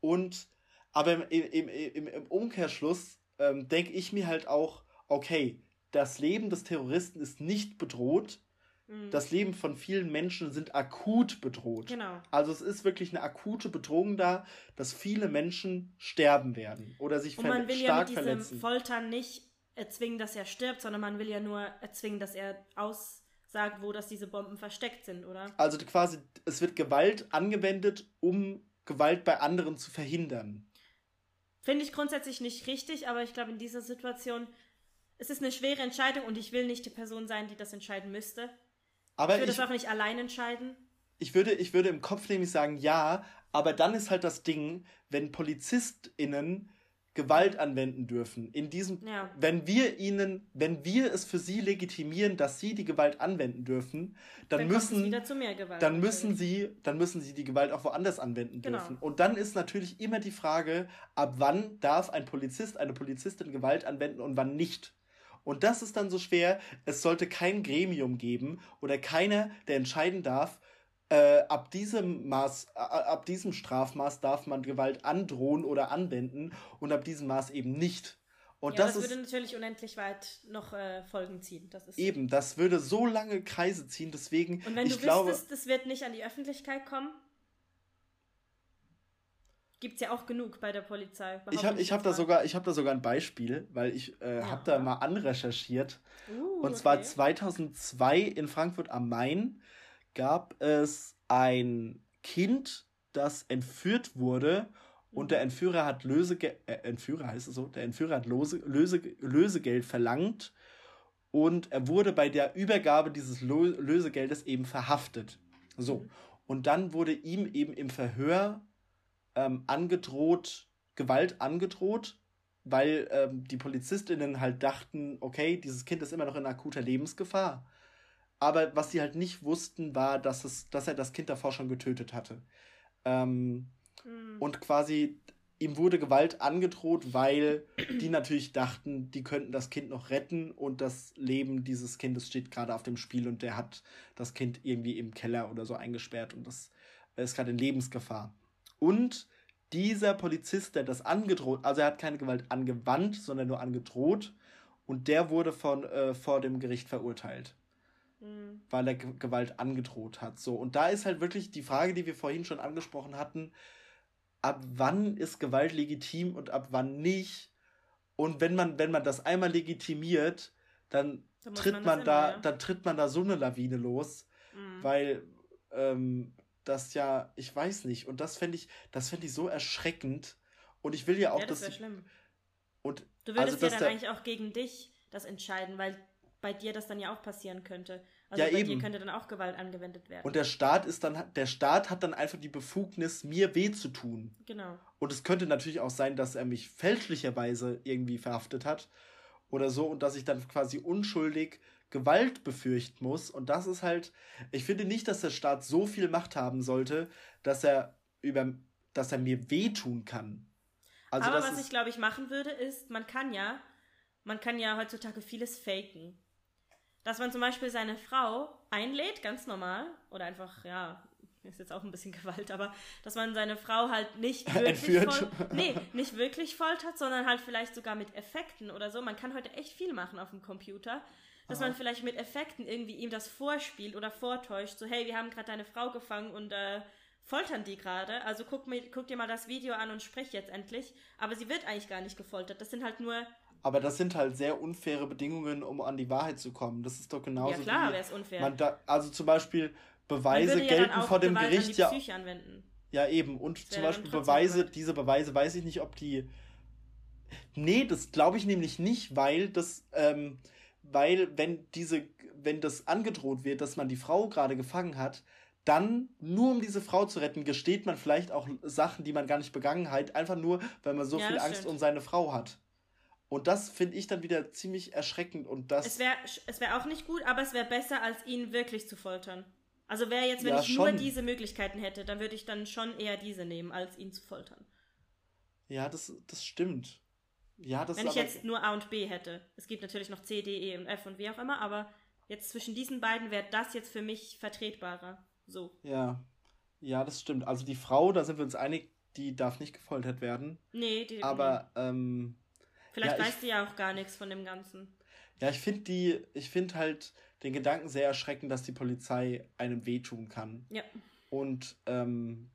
Und aber im, im, im, im Umkehrschluss ähm, denke ich mir halt auch, okay, das Leben des Terroristen ist nicht bedroht, Mhm. Das Leben von vielen Menschen sind akut bedroht. Genau. Also es ist wirklich eine akute Bedrohung da, dass viele Menschen sterben werden oder sich Und man will stark ja mit diesem verletzen. Foltern nicht erzwingen, dass er stirbt, sondern man will ja nur erzwingen, dass er aussagt, wo dass diese Bomben versteckt sind, oder? Also quasi, es wird Gewalt angewendet, um Gewalt bei anderen zu verhindern. Finde ich grundsätzlich nicht richtig, aber ich glaube, in dieser Situation es ist eine schwere Entscheidung und ich will nicht die Person sein, die das entscheiden müsste. Aber ich würde es auch nicht allein entscheiden. Ich würde, ich würde im Kopf nämlich sagen, ja, aber dann ist halt das Ding, wenn PolizistInnen Gewalt anwenden dürfen. In diesem, ja. wenn wir ihnen, wenn wir es für sie legitimieren, dass sie die Gewalt anwenden dürfen, dann, dann müssen, Gewalt, dann müssen sie, dann müssen sie die Gewalt auch woanders anwenden genau. dürfen. Und dann ist natürlich immer die Frage, ab wann darf ein Polizist, eine Polizistin Gewalt anwenden und wann nicht. Und das ist dann so schwer. Es sollte kein Gremium geben oder keiner, der entscheiden darf, äh, ab diesem Maß, äh, ab diesem Strafmaß darf man Gewalt androhen oder anwenden und ab diesem Maß eben nicht. Und ja, das, das würde natürlich unendlich weit noch äh, Folgen ziehen. Das ist eben, das würde so lange Kreise ziehen, deswegen. Und wenn ich du glaube, wüsstest, das wird nicht an die Öffentlichkeit kommen, gibt es ja auch genug bei der Polizei. Ich habe ich hab da, sogar, hab da sogar ein Beispiel, weil ich äh, ja. habe da mal anrecherchiert. Uh, und zwar okay. 2002 in Frankfurt am Main gab es ein Kind, das entführt wurde und der Entführer hat Lösegeld, äh, Entführer heißt es so, der Entführer hat Lose, Löse, Lösegeld verlangt und er wurde bei der Übergabe dieses Lösegeldes eben verhaftet. So. Mhm. Und dann wurde ihm eben im Verhör ähm, angedroht, Gewalt angedroht, weil ähm, die PolizistInnen halt dachten, okay, dieses Kind ist immer noch in akuter Lebensgefahr. Aber was sie halt nicht wussten, war, dass, es, dass er das Kind davor schon getötet hatte. Ähm, mhm. Und quasi ihm wurde Gewalt angedroht, weil die natürlich dachten, die könnten das Kind noch retten und das Leben dieses Kindes steht gerade auf dem Spiel und der hat das Kind irgendwie im Keller oder so eingesperrt und das ist gerade in Lebensgefahr. Und dieser Polizist, der das angedroht, also er hat keine Gewalt angewandt, sondern nur angedroht und der wurde von, äh, vor dem Gericht verurteilt mhm. weil er G Gewalt angedroht hat. So, und da ist halt wirklich die Frage, die wir vorhin schon angesprochen hatten, ab wann ist Gewalt legitim und ab wann nicht? Und wenn man, wenn man das einmal legitimiert, dann, dann tritt man, man da, immer, ja. dann tritt man da so eine Lawine los, mhm. weil ähm, das ja, ich weiß nicht, und das fände ich, das fände ich so erschreckend. Und ich will ja auch, ja, das dass. schlimm. Und, du würdest also, ja dann eigentlich auch gegen dich das entscheiden, weil bei dir das dann ja auch passieren könnte. Also ja, bei eben. dir könnte dann auch Gewalt angewendet werden. Und der Staat ist dann, der Staat hat dann einfach die Befugnis, mir weh zu tun. Genau. Und es könnte natürlich auch sein, dass er mich fälschlicherweise irgendwie verhaftet hat oder so und dass ich dann quasi unschuldig Gewalt befürchten muss. Und das ist halt, ich finde nicht, dass der Staat so viel Macht haben sollte, dass er über, dass er mir wehtun kann. Also Aber was ich glaube ich machen würde, ist, man kann ja, man kann ja heutzutage vieles faken dass man zum Beispiel seine Frau einlädt, ganz normal, oder einfach, ja, ist jetzt auch ein bisschen Gewalt, aber dass man seine Frau halt nicht wirklich, voll, nee, nicht wirklich foltert, sondern halt vielleicht sogar mit Effekten oder so. Man kann heute echt viel machen auf dem Computer. Dass Aha. man vielleicht mit Effekten irgendwie ihm das vorspielt oder vortäuscht, so hey, wir haben gerade deine Frau gefangen und äh, foltern die gerade. Also guck, mir, guck dir mal das Video an und sprich jetzt endlich. Aber sie wird eigentlich gar nicht gefoltert. Das sind halt nur aber das sind halt sehr unfaire Bedingungen, um an die Wahrheit zu kommen. Das ist doch genauso. Ja, klar, wäre es unfair. Man da, also zum Beispiel Beweise ja gelten vor dem Gewalt Gericht ja. Anwenden. Ja, eben. Und zum Beispiel Beweise, diese Beweise weiß ich nicht, ob die. Nee, das glaube ich nämlich nicht, weil das, ähm, weil wenn diese, wenn das angedroht wird, dass man die Frau gerade gefangen hat, dann, nur um diese Frau zu retten, gesteht man vielleicht auch Sachen, die man gar nicht begangen hat, einfach nur, weil man so ja, viel Angst stimmt. um seine Frau hat. Und das finde ich dann wieder ziemlich erschreckend und das. Es wäre es wär auch nicht gut, aber es wäre besser, als ihn wirklich zu foltern. Also wäre jetzt, wenn ja, ich schon. nur diese Möglichkeiten hätte, dann würde ich dann schon eher diese nehmen, als ihn zu foltern. Ja, das, das stimmt. Ja, das Wenn ich jetzt nur A und B hätte. Es gibt natürlich noch C, D, E und F und wie auch immer, aber jetzt zwischen diesen beiden wäre das jetzt für mich vertretbarer. So. Ja. Ja, das stimmt. Also die Frau, da sind wir uns einig, die darf nicht gefoltert werden. Nee, die. Aber, ähm, Vielleicht ja, weißt du ja auch gar nichts von dem Ganzen. Ja, ich finde die, ich finde halt den Gedanken sehr erschreckend, dass die Polizei einem wehtun kann. Ja. Und ähm,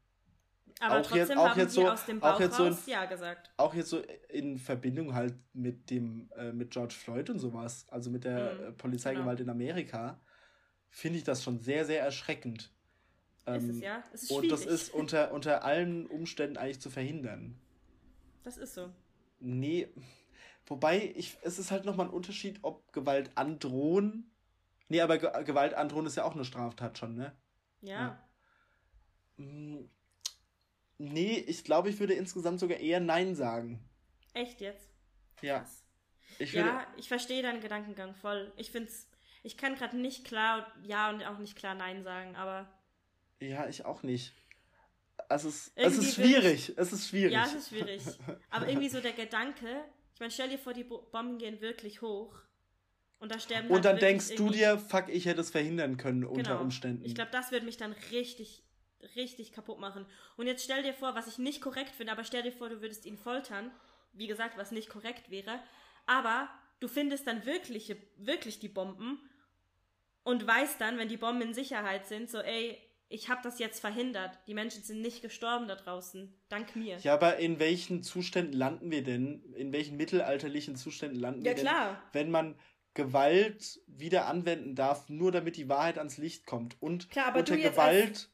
aber auch trotzdem jetzt, auch haben jetzt so, aus dem Bauch auch jetzt so in, ja gesagt. Auch jetzt so in Verbindung halt mit dem, äh, mit George Floyd und sowas, also mit der mhm, Polizeigewalt genau. in Amerika, finde ich das schon sehr, sehr erschreckend. Ähm, ist es, ja. Es ist und das ist unter, unter allen Umständen eigentlich zu verhindern. Das ist so. Nee, wobei, ich, es ist halt nochmal ein Unterschied, ob Gewalt androhen. Nee, aber Ge Gewalt androhen ist ja auch eine Straftat schon, ne? Ja. ja. Nee, ich glaube, ich würde insgesamt sogar eher Nein sagen. Echt jetzt? Ja. Ich ja, ich verstehe deinen Gedankengang voll. Ich finde es, ich kann gerade nicht klar Ja und auch nicht klar Nein sagen, aber. Ja, ich auch nicht. Es, es ist schwierig. Ich, es ist schwierig. Ja, es ist schwierig. Aber irgendwie so der Gedanke, ich meine, stell dir vor, die Bomben gehen wirklich hoch. Und da sterben Und halt dann denkst du dir, fuck, ich hätte es verhindern können genau. unter Umständen. Ich glaube, das würde mich dann richtig, richtig kaputt machen. Und jetzt stell dir vor, was ich nicht korrekt finde, aber stell dir vor, du würdest ihn foltern. Wie gesagt, was nicht korrekt wäre. Aber du findest dann wirklich, wirklich die Bomben und weißt dann, wenn die Bomben in Sicherheit sind, so, ey, ich habe das jetzt verhindert. Die Menschen sind nicht gestorben da draußen. Dank mir. Ja, aber in welchen Zuständen landen wir denn? In welchen mittelalterlichen Zuständen landen ja, wir klar. denn? Wenn man Gewalt wieder anwenden darf, nur damit die Wahrheit ans Licht kommt. Und klar, unter Gewalt,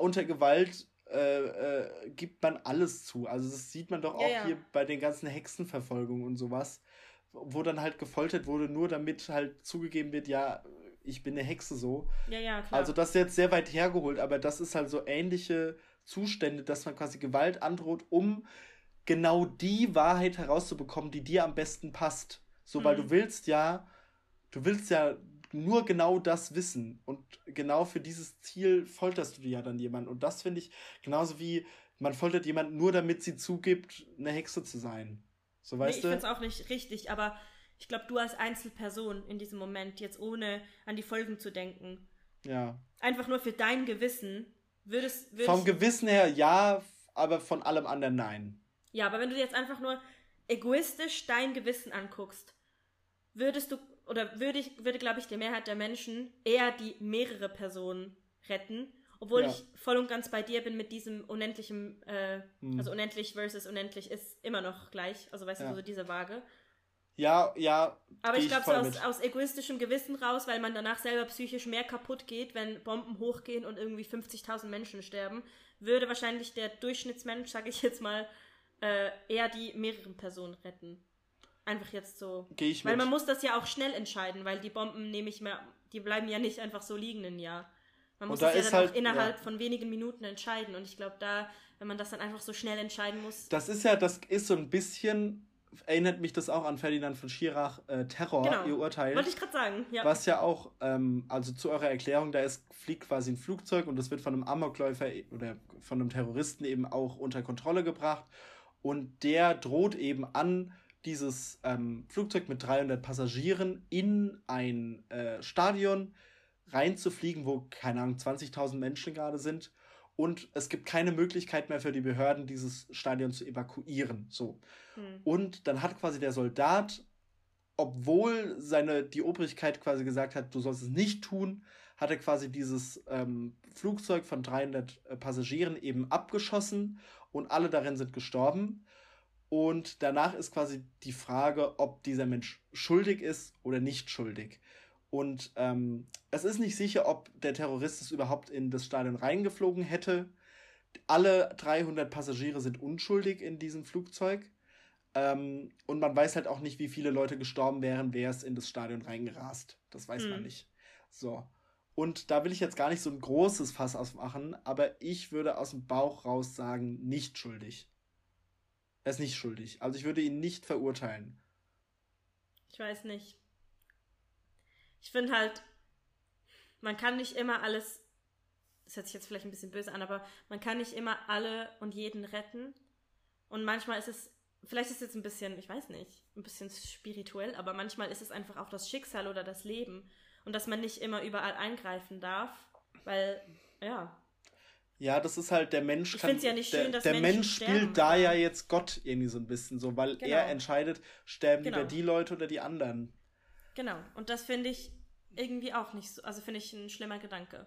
unter Gewalt äh, äh, gibt man alles zu. Also das sieht man doch auch ja, ja. hier bei den ganzen Hexenverfolgungen und sowas, wo dann halt gefoltert wurde, nur damit halt zugegeben wird, ja, ich bin eine Hexe so. Ja, ja, klar. Also das ist jetzt sehr weit hergeholt, aber das ist halt so ähnliche Zustände, dass man quasi Gewalt androht, um genau die Wahrheit herauszubekommen, die dir am besten passt. So, mhm. weil du mhm. willst ja, du willst ja nur genau das wissen und genau für dieses Ziel folterst du ja dann jemanden und das finde ich genauso wie man foltert jemanden nur damit sie zugibt, eine Hexe zu sein. So weißt nee, ich finde es auch nicht richtig, aber ich glaube, du als Einzelperson in diesem Moment, jetzt ohne an die Folgen zu denken. Ja. Einfach nur für dein Gewissen würdest. würdest Vom Gewissen her ja, aber von allem anderen nein. Ja, aber wenn du jetzt einfach nur egoistisch dein Gewissen anguckst, würdest du, oder würde ich, würde, glaube ich, die Mehrheit der Menschen eher die mehrere Personen retten, obwohl ja. ich voll und ganz bei dir bin mit diesem unendlichen, äh, hm. also unendlich versus unendlich ist immer noch gleich, also weißt ja. du, so diese Waage. Ja, ja. Aber ich glaube, so aus, aus, egoistischem Gewissen raus, weil man danach selber psychisch mehr kaputt geht, wenn Bomben hochgehen und irgendwie 50.000 Menschen sterben, würde wahrscheinlich der Durchschnittsmensch, sage ich jetzt mal, äh, eher die mehreren Personen retten. Einfach jetzt so. Geh ich mit. Weil man muss das ja auch schnell entscheiden, weil die Bomben nehme ich mehr, die bleiben ja nicht einfach so liegen ein Jahr. Man muss das ja dann halt, auch innerhalb ja. von wenigen Minuten entscheiden. Und ich glaube, da, wenn man das dann einfach so schnell entscheiden muss. Das ist ja, das ist so ein bisschen erinnert mich das auch an Ferdinand von Schirach äh, Terror, genau. ihr Urteil. Wollte ich gerade sagen, ja. Was ja auch, ähm, also zu eurer Erklärung, da ist, fliegt quasi ein Flugzeug und das wird von einem Amokläufer oder von einem Terroristen eben auch unter Kontrolle gebracht. Und der droht eben an, dieses ähm, Flugzeug mit 300 Passagieren in ein äh, Stadion reinzufliegen, wo, keine Ahnung, 20.000 Menschen gerade sind. Und es gibt keine Möglichkeit mehr für die Behörden, dieses Stadion zu evakuieren. So. Hm. Und dann hat quasi der Soldat, obwohl seine, die Obrigkeit quasi gesagt hat, du sollst es nicht tun, hat er quasi dieses ähm, Flugzeug von 300 äh, Passagieren eben abgeschossen und alle darin sind gestorben. Und danach ist quasi die Frage, ob dieser Mensch schuldig ist oder nicht schuldig. Und ähm, es ist nicht sicher, ob der Terrorist es überhaupt in das Stadion reingeflogen hätte. Alle 300 Passagiere sind unschuldig in diesem Flugzeug. Ähm, und man weiß halt auch nicht, wie viele Leute gestorben wären, wäre es in das Stadion reingerast. Das weiß mhm. man nicht. So. Und da will ich jetzt gar nicht so ein großes Fass ausmachen, aber ich würde aus dem Bauch raus sagen, nicht schuldig. Er ist nicht schuldig. Also ich würde ihn nicht verurteilen. Ich weiß nicht. Ich finde halt, man kann nicht immer alles, das hört sich jetzt vielleicht ein bisschen böse an, aber man kann nicht immer alle und jeden retten. Und manchmal ist es vielleicht ist es jetzt ein bisschen, ich weiß nicht, ein bisschen spirituell, aber manchmal ist es einfach auch das Schicksal oder das Leben und dass man nicht immer überall eingreifen darf, weil, ja. Ja, das ist halt der Mensch. Ich finde es ja nicht schön, der, dass der Mensch spielt da ja jetzt Gott irgendwie so ein bisschen so, weil genau. er entscheidet, sterben genau. lieber die Leute oder die anderen. Genau. Und das finde ich irgendwie auch nicht so, also finde ich ein schlimmer Gedanke.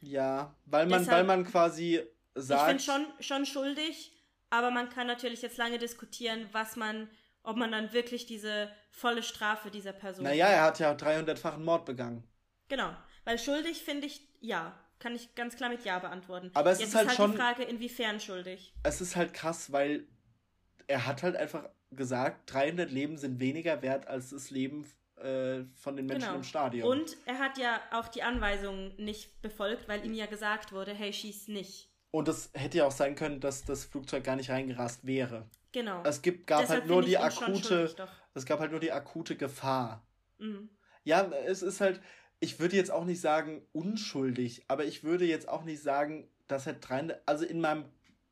Ja, weil man, Deshalb, weil man quasi sagt. Ich finde schon, schon schuldig, aber man kann natürlich jetzt lange diskutieren, was man, ob man dann wirklich diese volle Strafe dieser Person. Naja, er hat ja 300-fachen Mord begangen. Genau. Weil schuldig finde ich ja. Kann ich ganz klar mit Ja beantworten. Aber es Jetzt ist halt halt schon- die Frage, inwiefern schuldig. Es ist halt krass, weil er hat halt einfach gesagt, 300 Leben sind weniger wert als das Leben äh, von den Menschen Genau. im Stadion. Und er hat ja auch die Anweisungen nicht befolgt, weil ihm ja gesagt wurde, hey, schieß nicht. Und es hätte ja auch sein können, dass das Flugzeug gar nicht reingerast wäre. Genau. Es gibt, gab Deshalb halt nur die akute, schuldig, es gab halt nur die akute Gefahr. Mhm. Ja, es ist halt, ich würde jetzt auch nicht sagen unschuldig, aber ich würde jetzt auch nicht sagen, dass er 300, also in meinem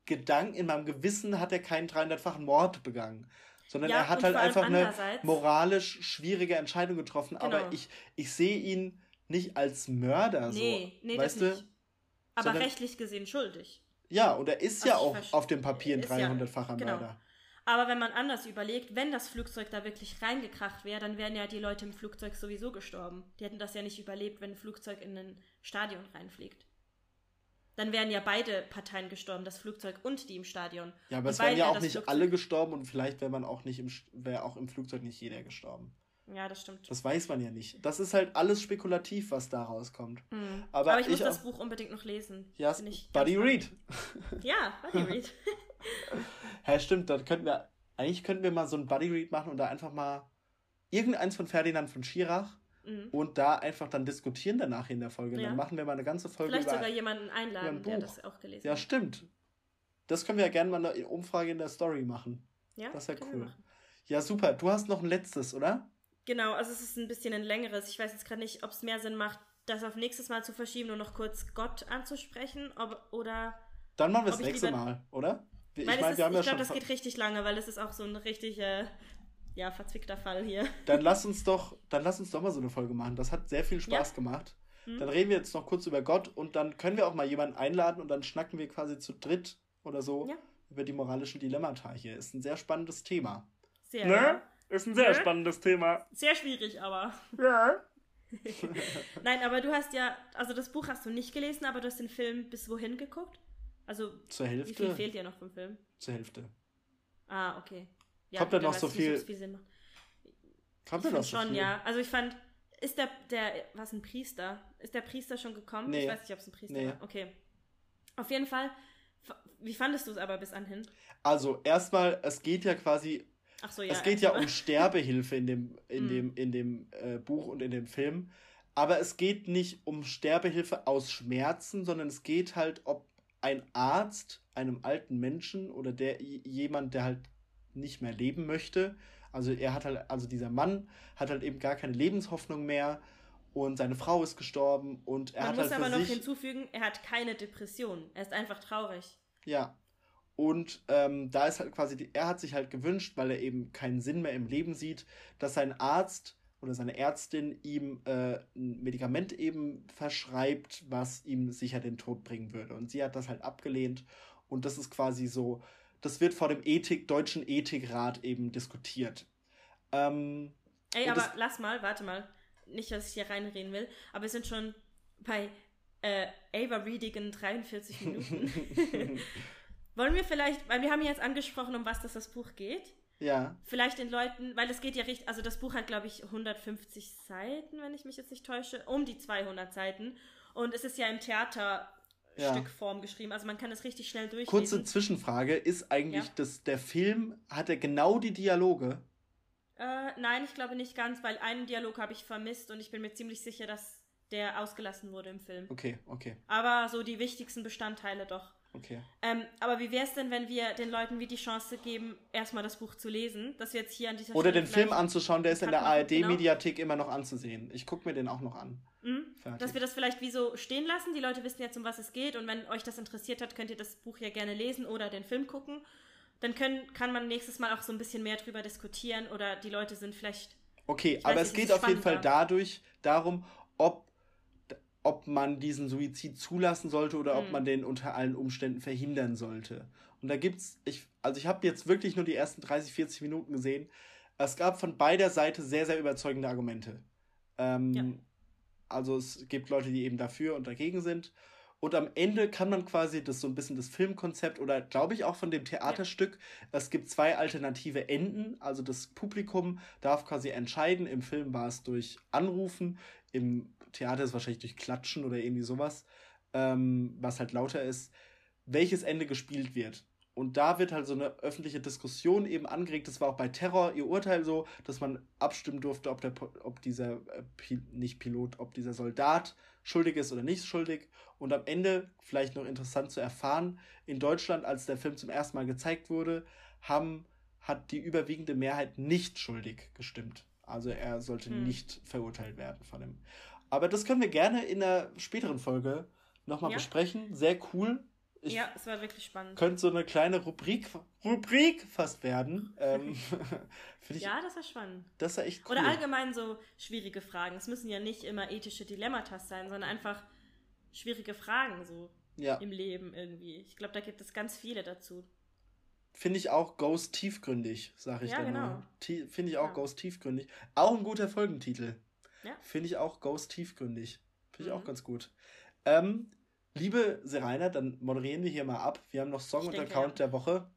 Gedanken, in meinem Gewissen hat er keinen 300-fachen Mord begangen, sondern Ja, er hat halt einfach eine moralisch schwierige Entscheidung getroffen, aber Genau. ich, ich sehe ihn nicht als Mörder Nee, so, nee, weißt das du? nicht. Aber Sondern- rechtlich gesehen schuldig. Ja, und er ist Also ja auch auf dem Papier ein ist ja- 300-facher genau. Mörder. Aber wenn man anders überlegt, wenn das Flugzeug da wirklich reingekracht wäre, dann wären ja die Leute im Flugzeug sowieso gestorben. Die hätten das ja nicht überlebt, wenn ein Flugzeug in ein Stadion reinfliegt. Dann wären ja beide Parteien gestorben, das Flugzeug und die im Stadion. Ja, aber Und es wären ja auch nicht Flugzeug- alle gestorben und vielleicht wäre man auch nicht im wäre auch im Flugzeug nicht jeder gestorben. Ja, das stimmt. Das weiß man ja nicht. Das ist halt alles spekulativ, was da rauskommt. Mhm. Aber Aber, ich muss ich das auch- Buch unbedingt noch lesen. Ja, Buddy. Read. Ja, Buddy Read. Hä, stimmt, dann könnten wir, eigentlich könnten wir mal so ein Buddy Read machen und da einfach mal irgendeins von Ferdinand von Schirach mhm. und da einfach dann diskutieren danach in der Folge. Ja. Dann machen wir mal eine ganze Folge Vielleicht über. sogar jemanden einladen, ein der das auch gelesen ja, hat. stimmt. Das können wir ja gerne mal eine Umfrage in der Story machen. Ja, Das ist ja wir cool. Ja, super. Du hast noch ein letztes, oder? Genau, also es ist ein bisschen ein längeres. Ich weiß jetzt gerade nicht, ob es mehr Sinn macht, das auf nächstes Mal zu verschieben und noch kurz Gott anzusprechen, ob, oder. Dann machen wir es nächste Mal, oder? Ich meine, ist, ich ja glaube, das geht richtig lange, weil es ist auch so ein richtig, äh, ja, verzwickter Fall hier. Dann lass uns doch, dann lass uns doch mal so eine Folge machen. Das hat sehr viel Spaß Ja. gemacht. Hm? Dann reden wir jetzt noch kurz über Gott und dann können wir auch mal jemanden einladen und dann schnacken wir quasi zu dritt oder so Ja. über die moralischen Dilemmata hier. Ist ein sehr spannendes Thema. Sehr, Ne? Ist ein sehr Ne? spannendes Thema. sehr schwierig, aber. Ja. Nein, aber du hast ja, also das Buch hast du nicht gelesen, aber du hast den Film bis wohin geguckt? Also, Zur wie viel Hälfte. fehlt dir noch vom Film? Zur Hälfte. Ah, okay. Kommt da gut, noch dann so viel- ob's viel Sinn macht. Kommt Ich da noch so schon, viel? ja. Also ich fand, ist der, der, was ein Priester? Ist der Priester schon gekommen? Nee. Ich weiß nicht, ob es ein Priester Nee. war. Okay. Auf jeden Fall, wie fandest du es aber bis anhin? Also, erstmal, es geht ja quasi Ach so, ja. es geht ja um Sterbehilfe in dem, in Mhm. dem, in dem äh, Buch und in dem Film. Aber es geht nicht um Sterbehilfe aus Schmerzen, sondern es geht halt, ob ein Arzt einem alten Menschen oder der jemand, der halt nicht mehr leben möchte, also er hat halt, also dieser Mann hat halt eben gar keine Lebenshoffnung mehr und seine Frau ist gestorben und er Man hat muss halt aber noch hinzufügen, er hat keine Depression. Er ist einfach traurig. Ja. Und ähm, da ist halt quasi, die, er hat sich halt gewünscht, weil er eben keinen Sinn mehr im Leben sieht, dass sein Arzt oder seine Ärztin ihm äh, ein Medikament eben verschreibt, was ihm sicher den Tod bringen würde. Und sie hat das halt abgelehnt. Und das ist quasi so, das wird vor dem Ethik, deutschen Ethikrat eben diskutiert. Ähm, Ey, aber lass mal, warte mal. Nicht, dass ich hier reinreden will, aber wir sind schon bei äh, Ava Reedigan 43 Minuten. Wollen wir vielleicht, weil wir haben jetzt angesprochen, um was das, das Buch geht. Ja, Vielleicht den Leuten, weil es geht ja richtig, also das Buch hat, glaube ich, 150 Seiten, wenn ich mich jetzt nicht täusche, um die 200 Seiten. Und es ist ja im Theaterstückform geschrieben, also man kann es richtig schnell durchlesen. kurze Zwischenfrage, ist eigentlich Ja. das, der Film, hat er genau die Dialoge? Äh, nein, ich glaube nicht ganz, weil einen Dialog habe ich vermisst und ich bin mir ziemlich sicher, dass der ausgelassen wurde im Film. Okay, okay, Aber so die wichtigsten Bestandteile doch. Okay. Ähm, aber wie wäre es denn, wenn wir den Leuten wie die Chance geben, erstmal das Buch zu lesen, dass wir jetzt hier an dieser Oder Stelle den Film anzuschauen, der ist in der machen, genau. ARD-Mediathek immer noch anzusehen. Ich gucke mir den auch noch an. Mhm. Dass wir das vielleicht wie so stehen lassen. Die Leute wissen jetzt, um was es geht. Und wenn euch das interessiert hat, könnt ihr das Buch ja gerne lesen oder den Film gucken. Dann können, kann man nächstes Mal auch so ein bisschen mehr drüber diskutieren oder die Leute sind vielleicht. Okay, aber es geht auf jeden Fall dadurch darum, ob, ob man diesen Suizid zulassen sollte oder ob Mhm. man den unter allen Umständen verhindern sollte. Und da gibt's, ich, also ich habe jetzt wirklich nur die ersten 30, 40 Minuten gesehen. Es gab von beider Seite sehr, sehr überzeugende Argumente. Ähm, Ja. Also es gibt Leute, die eben dafür und dagegen sind. Und am Ende kann man quasi das so ein bisschen das Filmkonzept oder glaube ich auch von dem Theaterstück, es gibt zwei alternative Enden. Also das Publikum darf quasi entscheiden. Im Film war es durch Anrufen, im Theater ist wahrscheinlich durch Klatschen oder irgendwie sowas, ähm, was halt lauter ist, welches Ende gespielt wird. Und da wird halt so eine öffentliche Diskussion eben angeregt. Das war auch bei Terror ihr Urteil so, dass man abstimmen durfte, ob, der, ob dieser, äh, nicht Pilot, ob dieser Soldat schuldig ist oder nicht schuldig. Und am Ende, vielleicht noch interessant zu erfahren, in Deutschland, als der Film zum ersten Mal gezeigt wurde, haben, hat die überwiegende Mehrheit nicht schuldig gestimmt. Also er sollte hm. nicht verurteilt werden von dem. Aber das können wir gerne in einer späteren Folge nochmal ja. besprechen. Sehr cool. Ich ja, es war wirklich spannend. Könnte so eine kleine Rubrik, Rubrik fast werden. Ähm, ich, ja, das war spannend. Das war echt cool. Oder allgemein so schwierige Fragen. Es müssen ja nicht immer ethische Dilemmata sein, sondern einfach schwierige Fragen so ja. im Leben irgendwie. Ich glaube, da gibt es ganz viele dazu. Finde ich auch Ghost tiefgründig, sage ich ja, dann genau. Finde ich auch ja. Ghost tiefgründig. Auch ein guter Folgentitel. Ja. Finde ich auch Ghost tiefgründig. Finde ich mhm. auch ganz gut. Ähm, Liebe Serena, dann moderieren wir hier mal ab. Wir haben noch Song ich und denke, Account der Woche.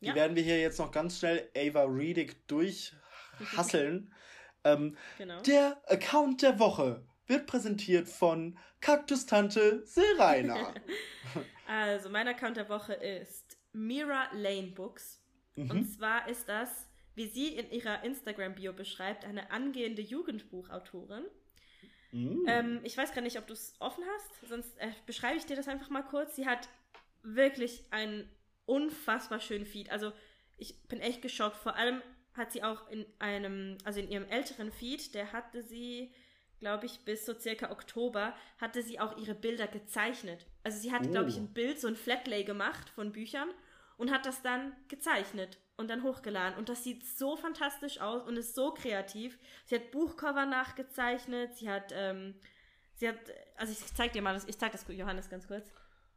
Die werden wir hier jetzt noch ganz schnell Ava Reedick durchhasseln. ähm, genau. Der Account der Woche wird präsentiert von Kaktus-Tante Serena. also, mein Account der Woche ist Mira Lane Books. Mhm. Und zwar ist das, wie sie in ihrer Instagram-Bio beschreibt, eine angehende Jugendbuchautorin. Mm. Ähm, ich weiß gar nicht, ob du es offen hast, sonst äh, beschreibe ich dir das einfach mal kurz. Sie hat wirklich einen unfassbar schönen Feed. Also ich bin echt geschockt. Vor allem hat sie auch in einem, also in ihrem älteren Feed, der hatte sie, glaube ich, bis so circa Oktober, hatte sie auch ihre Bilder gezeichnet. Also sie hatte, oh. glaube ich, ein Bild, so ein Flatlay gemacht von Büchern und hat das dann gezeichnet und dann hochgeladen. Und das sieht so fantastisch aus und ist so kreativ. Sie hat Buchcover nachgezeichnet, sie hat, ähm, sie hat, also ich zeig dir mal, das, ich zeig das Johannes ganz kurz.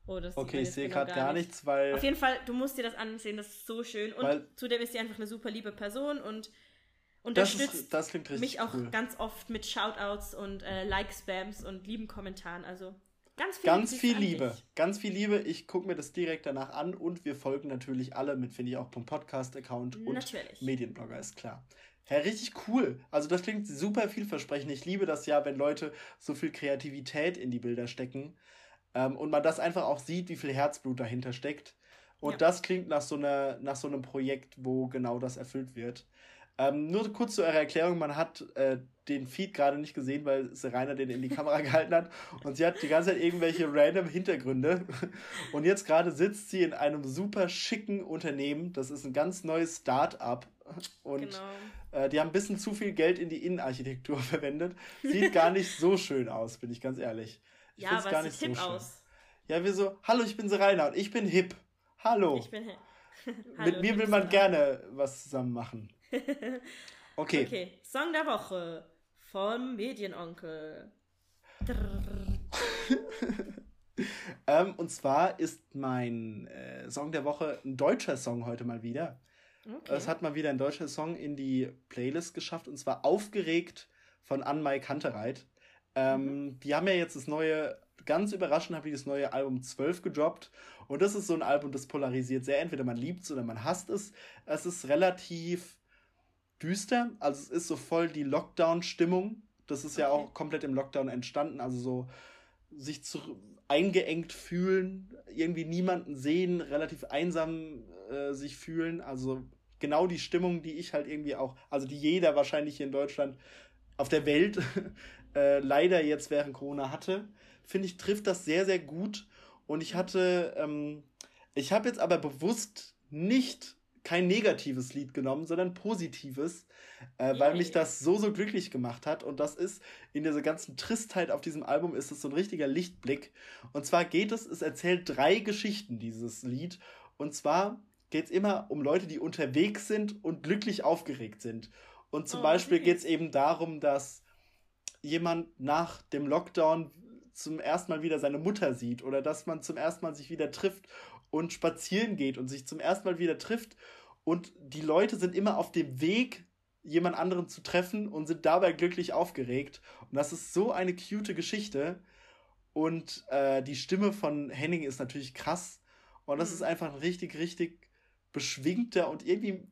Oh, das okay, ich sehe gerade gar, gar nichts, weil. Auf jeden Fall, du musst dir das ansehen, das ist so schön. Und zudem ist sie einfach eine super liebe Person und unterstützt das ist, das mich auch cool. ganz oft mit Shoutouts und äh, Like-Spams und lieben Kommentaren. Also Ganz viel, ganz viel Liebe. Ganz viel Liebe. Ich gucke mir das direkt danach an und wir folgen natürlich alle mit, finde ich, auch vom Podcast-Account und natürlich. Medienblogger, ist klar. Ja, richtig cool. Also das klingt super vielversprechend. Ich liebe das ja, wenn Leute so viel Kreativität in die Bilder stecken ähm, und man das einfach auch sieht, wie viel Herzblut dahinter steckt. Und ja. das klingt nach so, einer, nach so einem Projekt, wo genau das erfüllt wird. Ähm, nur kurz zu eurer Erklärung, man hat äh, den Feed gerade nicht gesehen, weil Serena den in die Kamera gehalten hat und sie hat die ganze Zeit irgendwelche random Hintergründe und jetzt gerade sitzt sie in einem super schicken Unternehmen, das ist ein ganz neues Start-up und genau. äh, die haben ein bisschen zu viel Geld in die Innenarchitektur verwendet. Sieht gar nicht so schön aus, bin ich ganz ehrlich. Ich ja, aber gar nicht sieht so hip schön. aus. Ja, wir so, hallo, ich bin Serena und ich bin hip. Hallo. Ich bin hip. hallo, Mit mir will man gerne was zusammen machen. Okay. Okay, Song der Woche vom Medienonkel. ähm, und zwar ist mein äh, Song der Woche ein deutscher Song heute mal wieder. Okay. Es hat mal wieder ein deutscher Song in die Playlist geschafft und zwar Aufgeregt von Anmai Kantereit. Ähm, mhm. Die haben ja jetzt das neue, ganz überraschend habe ich das neue Album 12 gedroppt. Und das ist so ein Album, das polarisiert sehr. Entweder man liebt es oder man hasst es. Es ist relativ düster. Also es ist so voll die Lockdown-Stimmung. Das ist okay. ja auch komplett im Lockdown entstanden. Also so sich zu, eingeengt fühlen, irgendwie niemanden sehen, relativ einsam äh, sich fühlen. Also genau die Stimmung, die ich halt irgendwie auch, also die jeder wahrscheinlich hier in Deutschland auf der Welt äh, leider jetzt während Corona hatte, finde ich, trifft das sehr, sehr gut. Und ich hatte, ähm, ich habe jetzt aber bewusst nicht kein negatives Lied genommen, sondern positives, äh, weil mich das so, so glücklich gemacht hat. Und das ist in dieser ganzen Tristheit auf diesem Album ist es so ein richtiger Lichtblick. Und zwar geht es, es erzählt drei Geschichten, dieses Lied. Und zwar geht es immer um Leute, die unterwegs sind und glücklich aufgeregt sind. Und zum oh, Beispiel geht es eben darum, dass jemand nach dem Lockdown zum ersten Mal wieder seine Mutter sieht oder dass man zum ersten Mal sich wieder trifft und spazieren geht und sich zum ersten Mal wieder trifft und die Leute sind immer auf dem Weg, jemand anderen zu treffen und sind dabei glücklich aufgeregt. Und das ist so eine cute Geschichte. Und äh, die Stimme von Henning ist natürlich krass. Und das mhm. ist einfach ein richtig, richtig beschwingter und irgendwie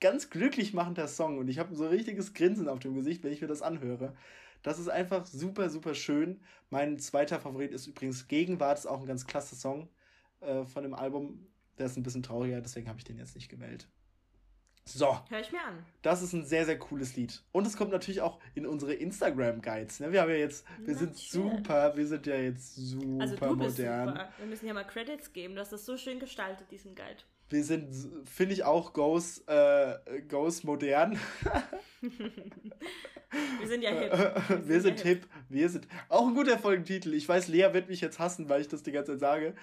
ganz glücklich machender Song. Und ich habe so ein richtiges Grinsen auf dem Gesicht, wenn ich mir das anhöre. Das ist einfach super, super schön. Mein zweiter Favorit ist übrigens Gegenwart, ist auch ein ganz klasse Song äh, von dem Album. Der ist ein bisschen trauriger, deswegen habe ich den jetzt nicht gewählt. So. Hör ich mir an. Das ist ein sehr, sehr cooles Lied. Und es kommt natürlich auch in unsere Instagram-Guides. Ne? Wir haben ja jetzt, wir sind super, wir sind ja jetzt super also du bist modern. Super. Wir müssen ja mal Credits geben. Du hast das so schön gestaltet, diesen Guide. Wir sind, finde ich auch, Goes, äh, Goes modern. wir sind ja hip. Wir, wir sind, hip. hip. Wir sind auch ein guter Folgentitel. Ich weiß, Lea wird mich jetzt hassen, weil ich das die ganze Zeit sage.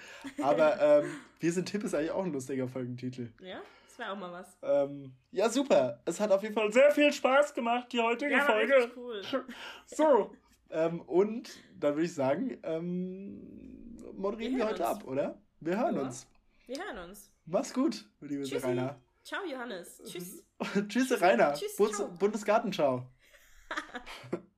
Aber ähm, wir sind hip ist eigentlich auch ein lustiger Folgentitel. Ja? Das wäre auch mal was. Ähm, ja, super. Es hat auf jeden Fall sehr viel Spaß gemacht, die heutige ja, Folge. cool. so. ähm, und dann würde ich sagen, ähm, moderieren wir, wir heute uns. ab, oder? Wir hören ja. uns. Wir hören uns. Mach's gut, liebe Tschüssi. Rainer. Ciao, Johannes. Tschüss. Tschüss, Rainer. Tschüss, Bundes Bundesgartenschau.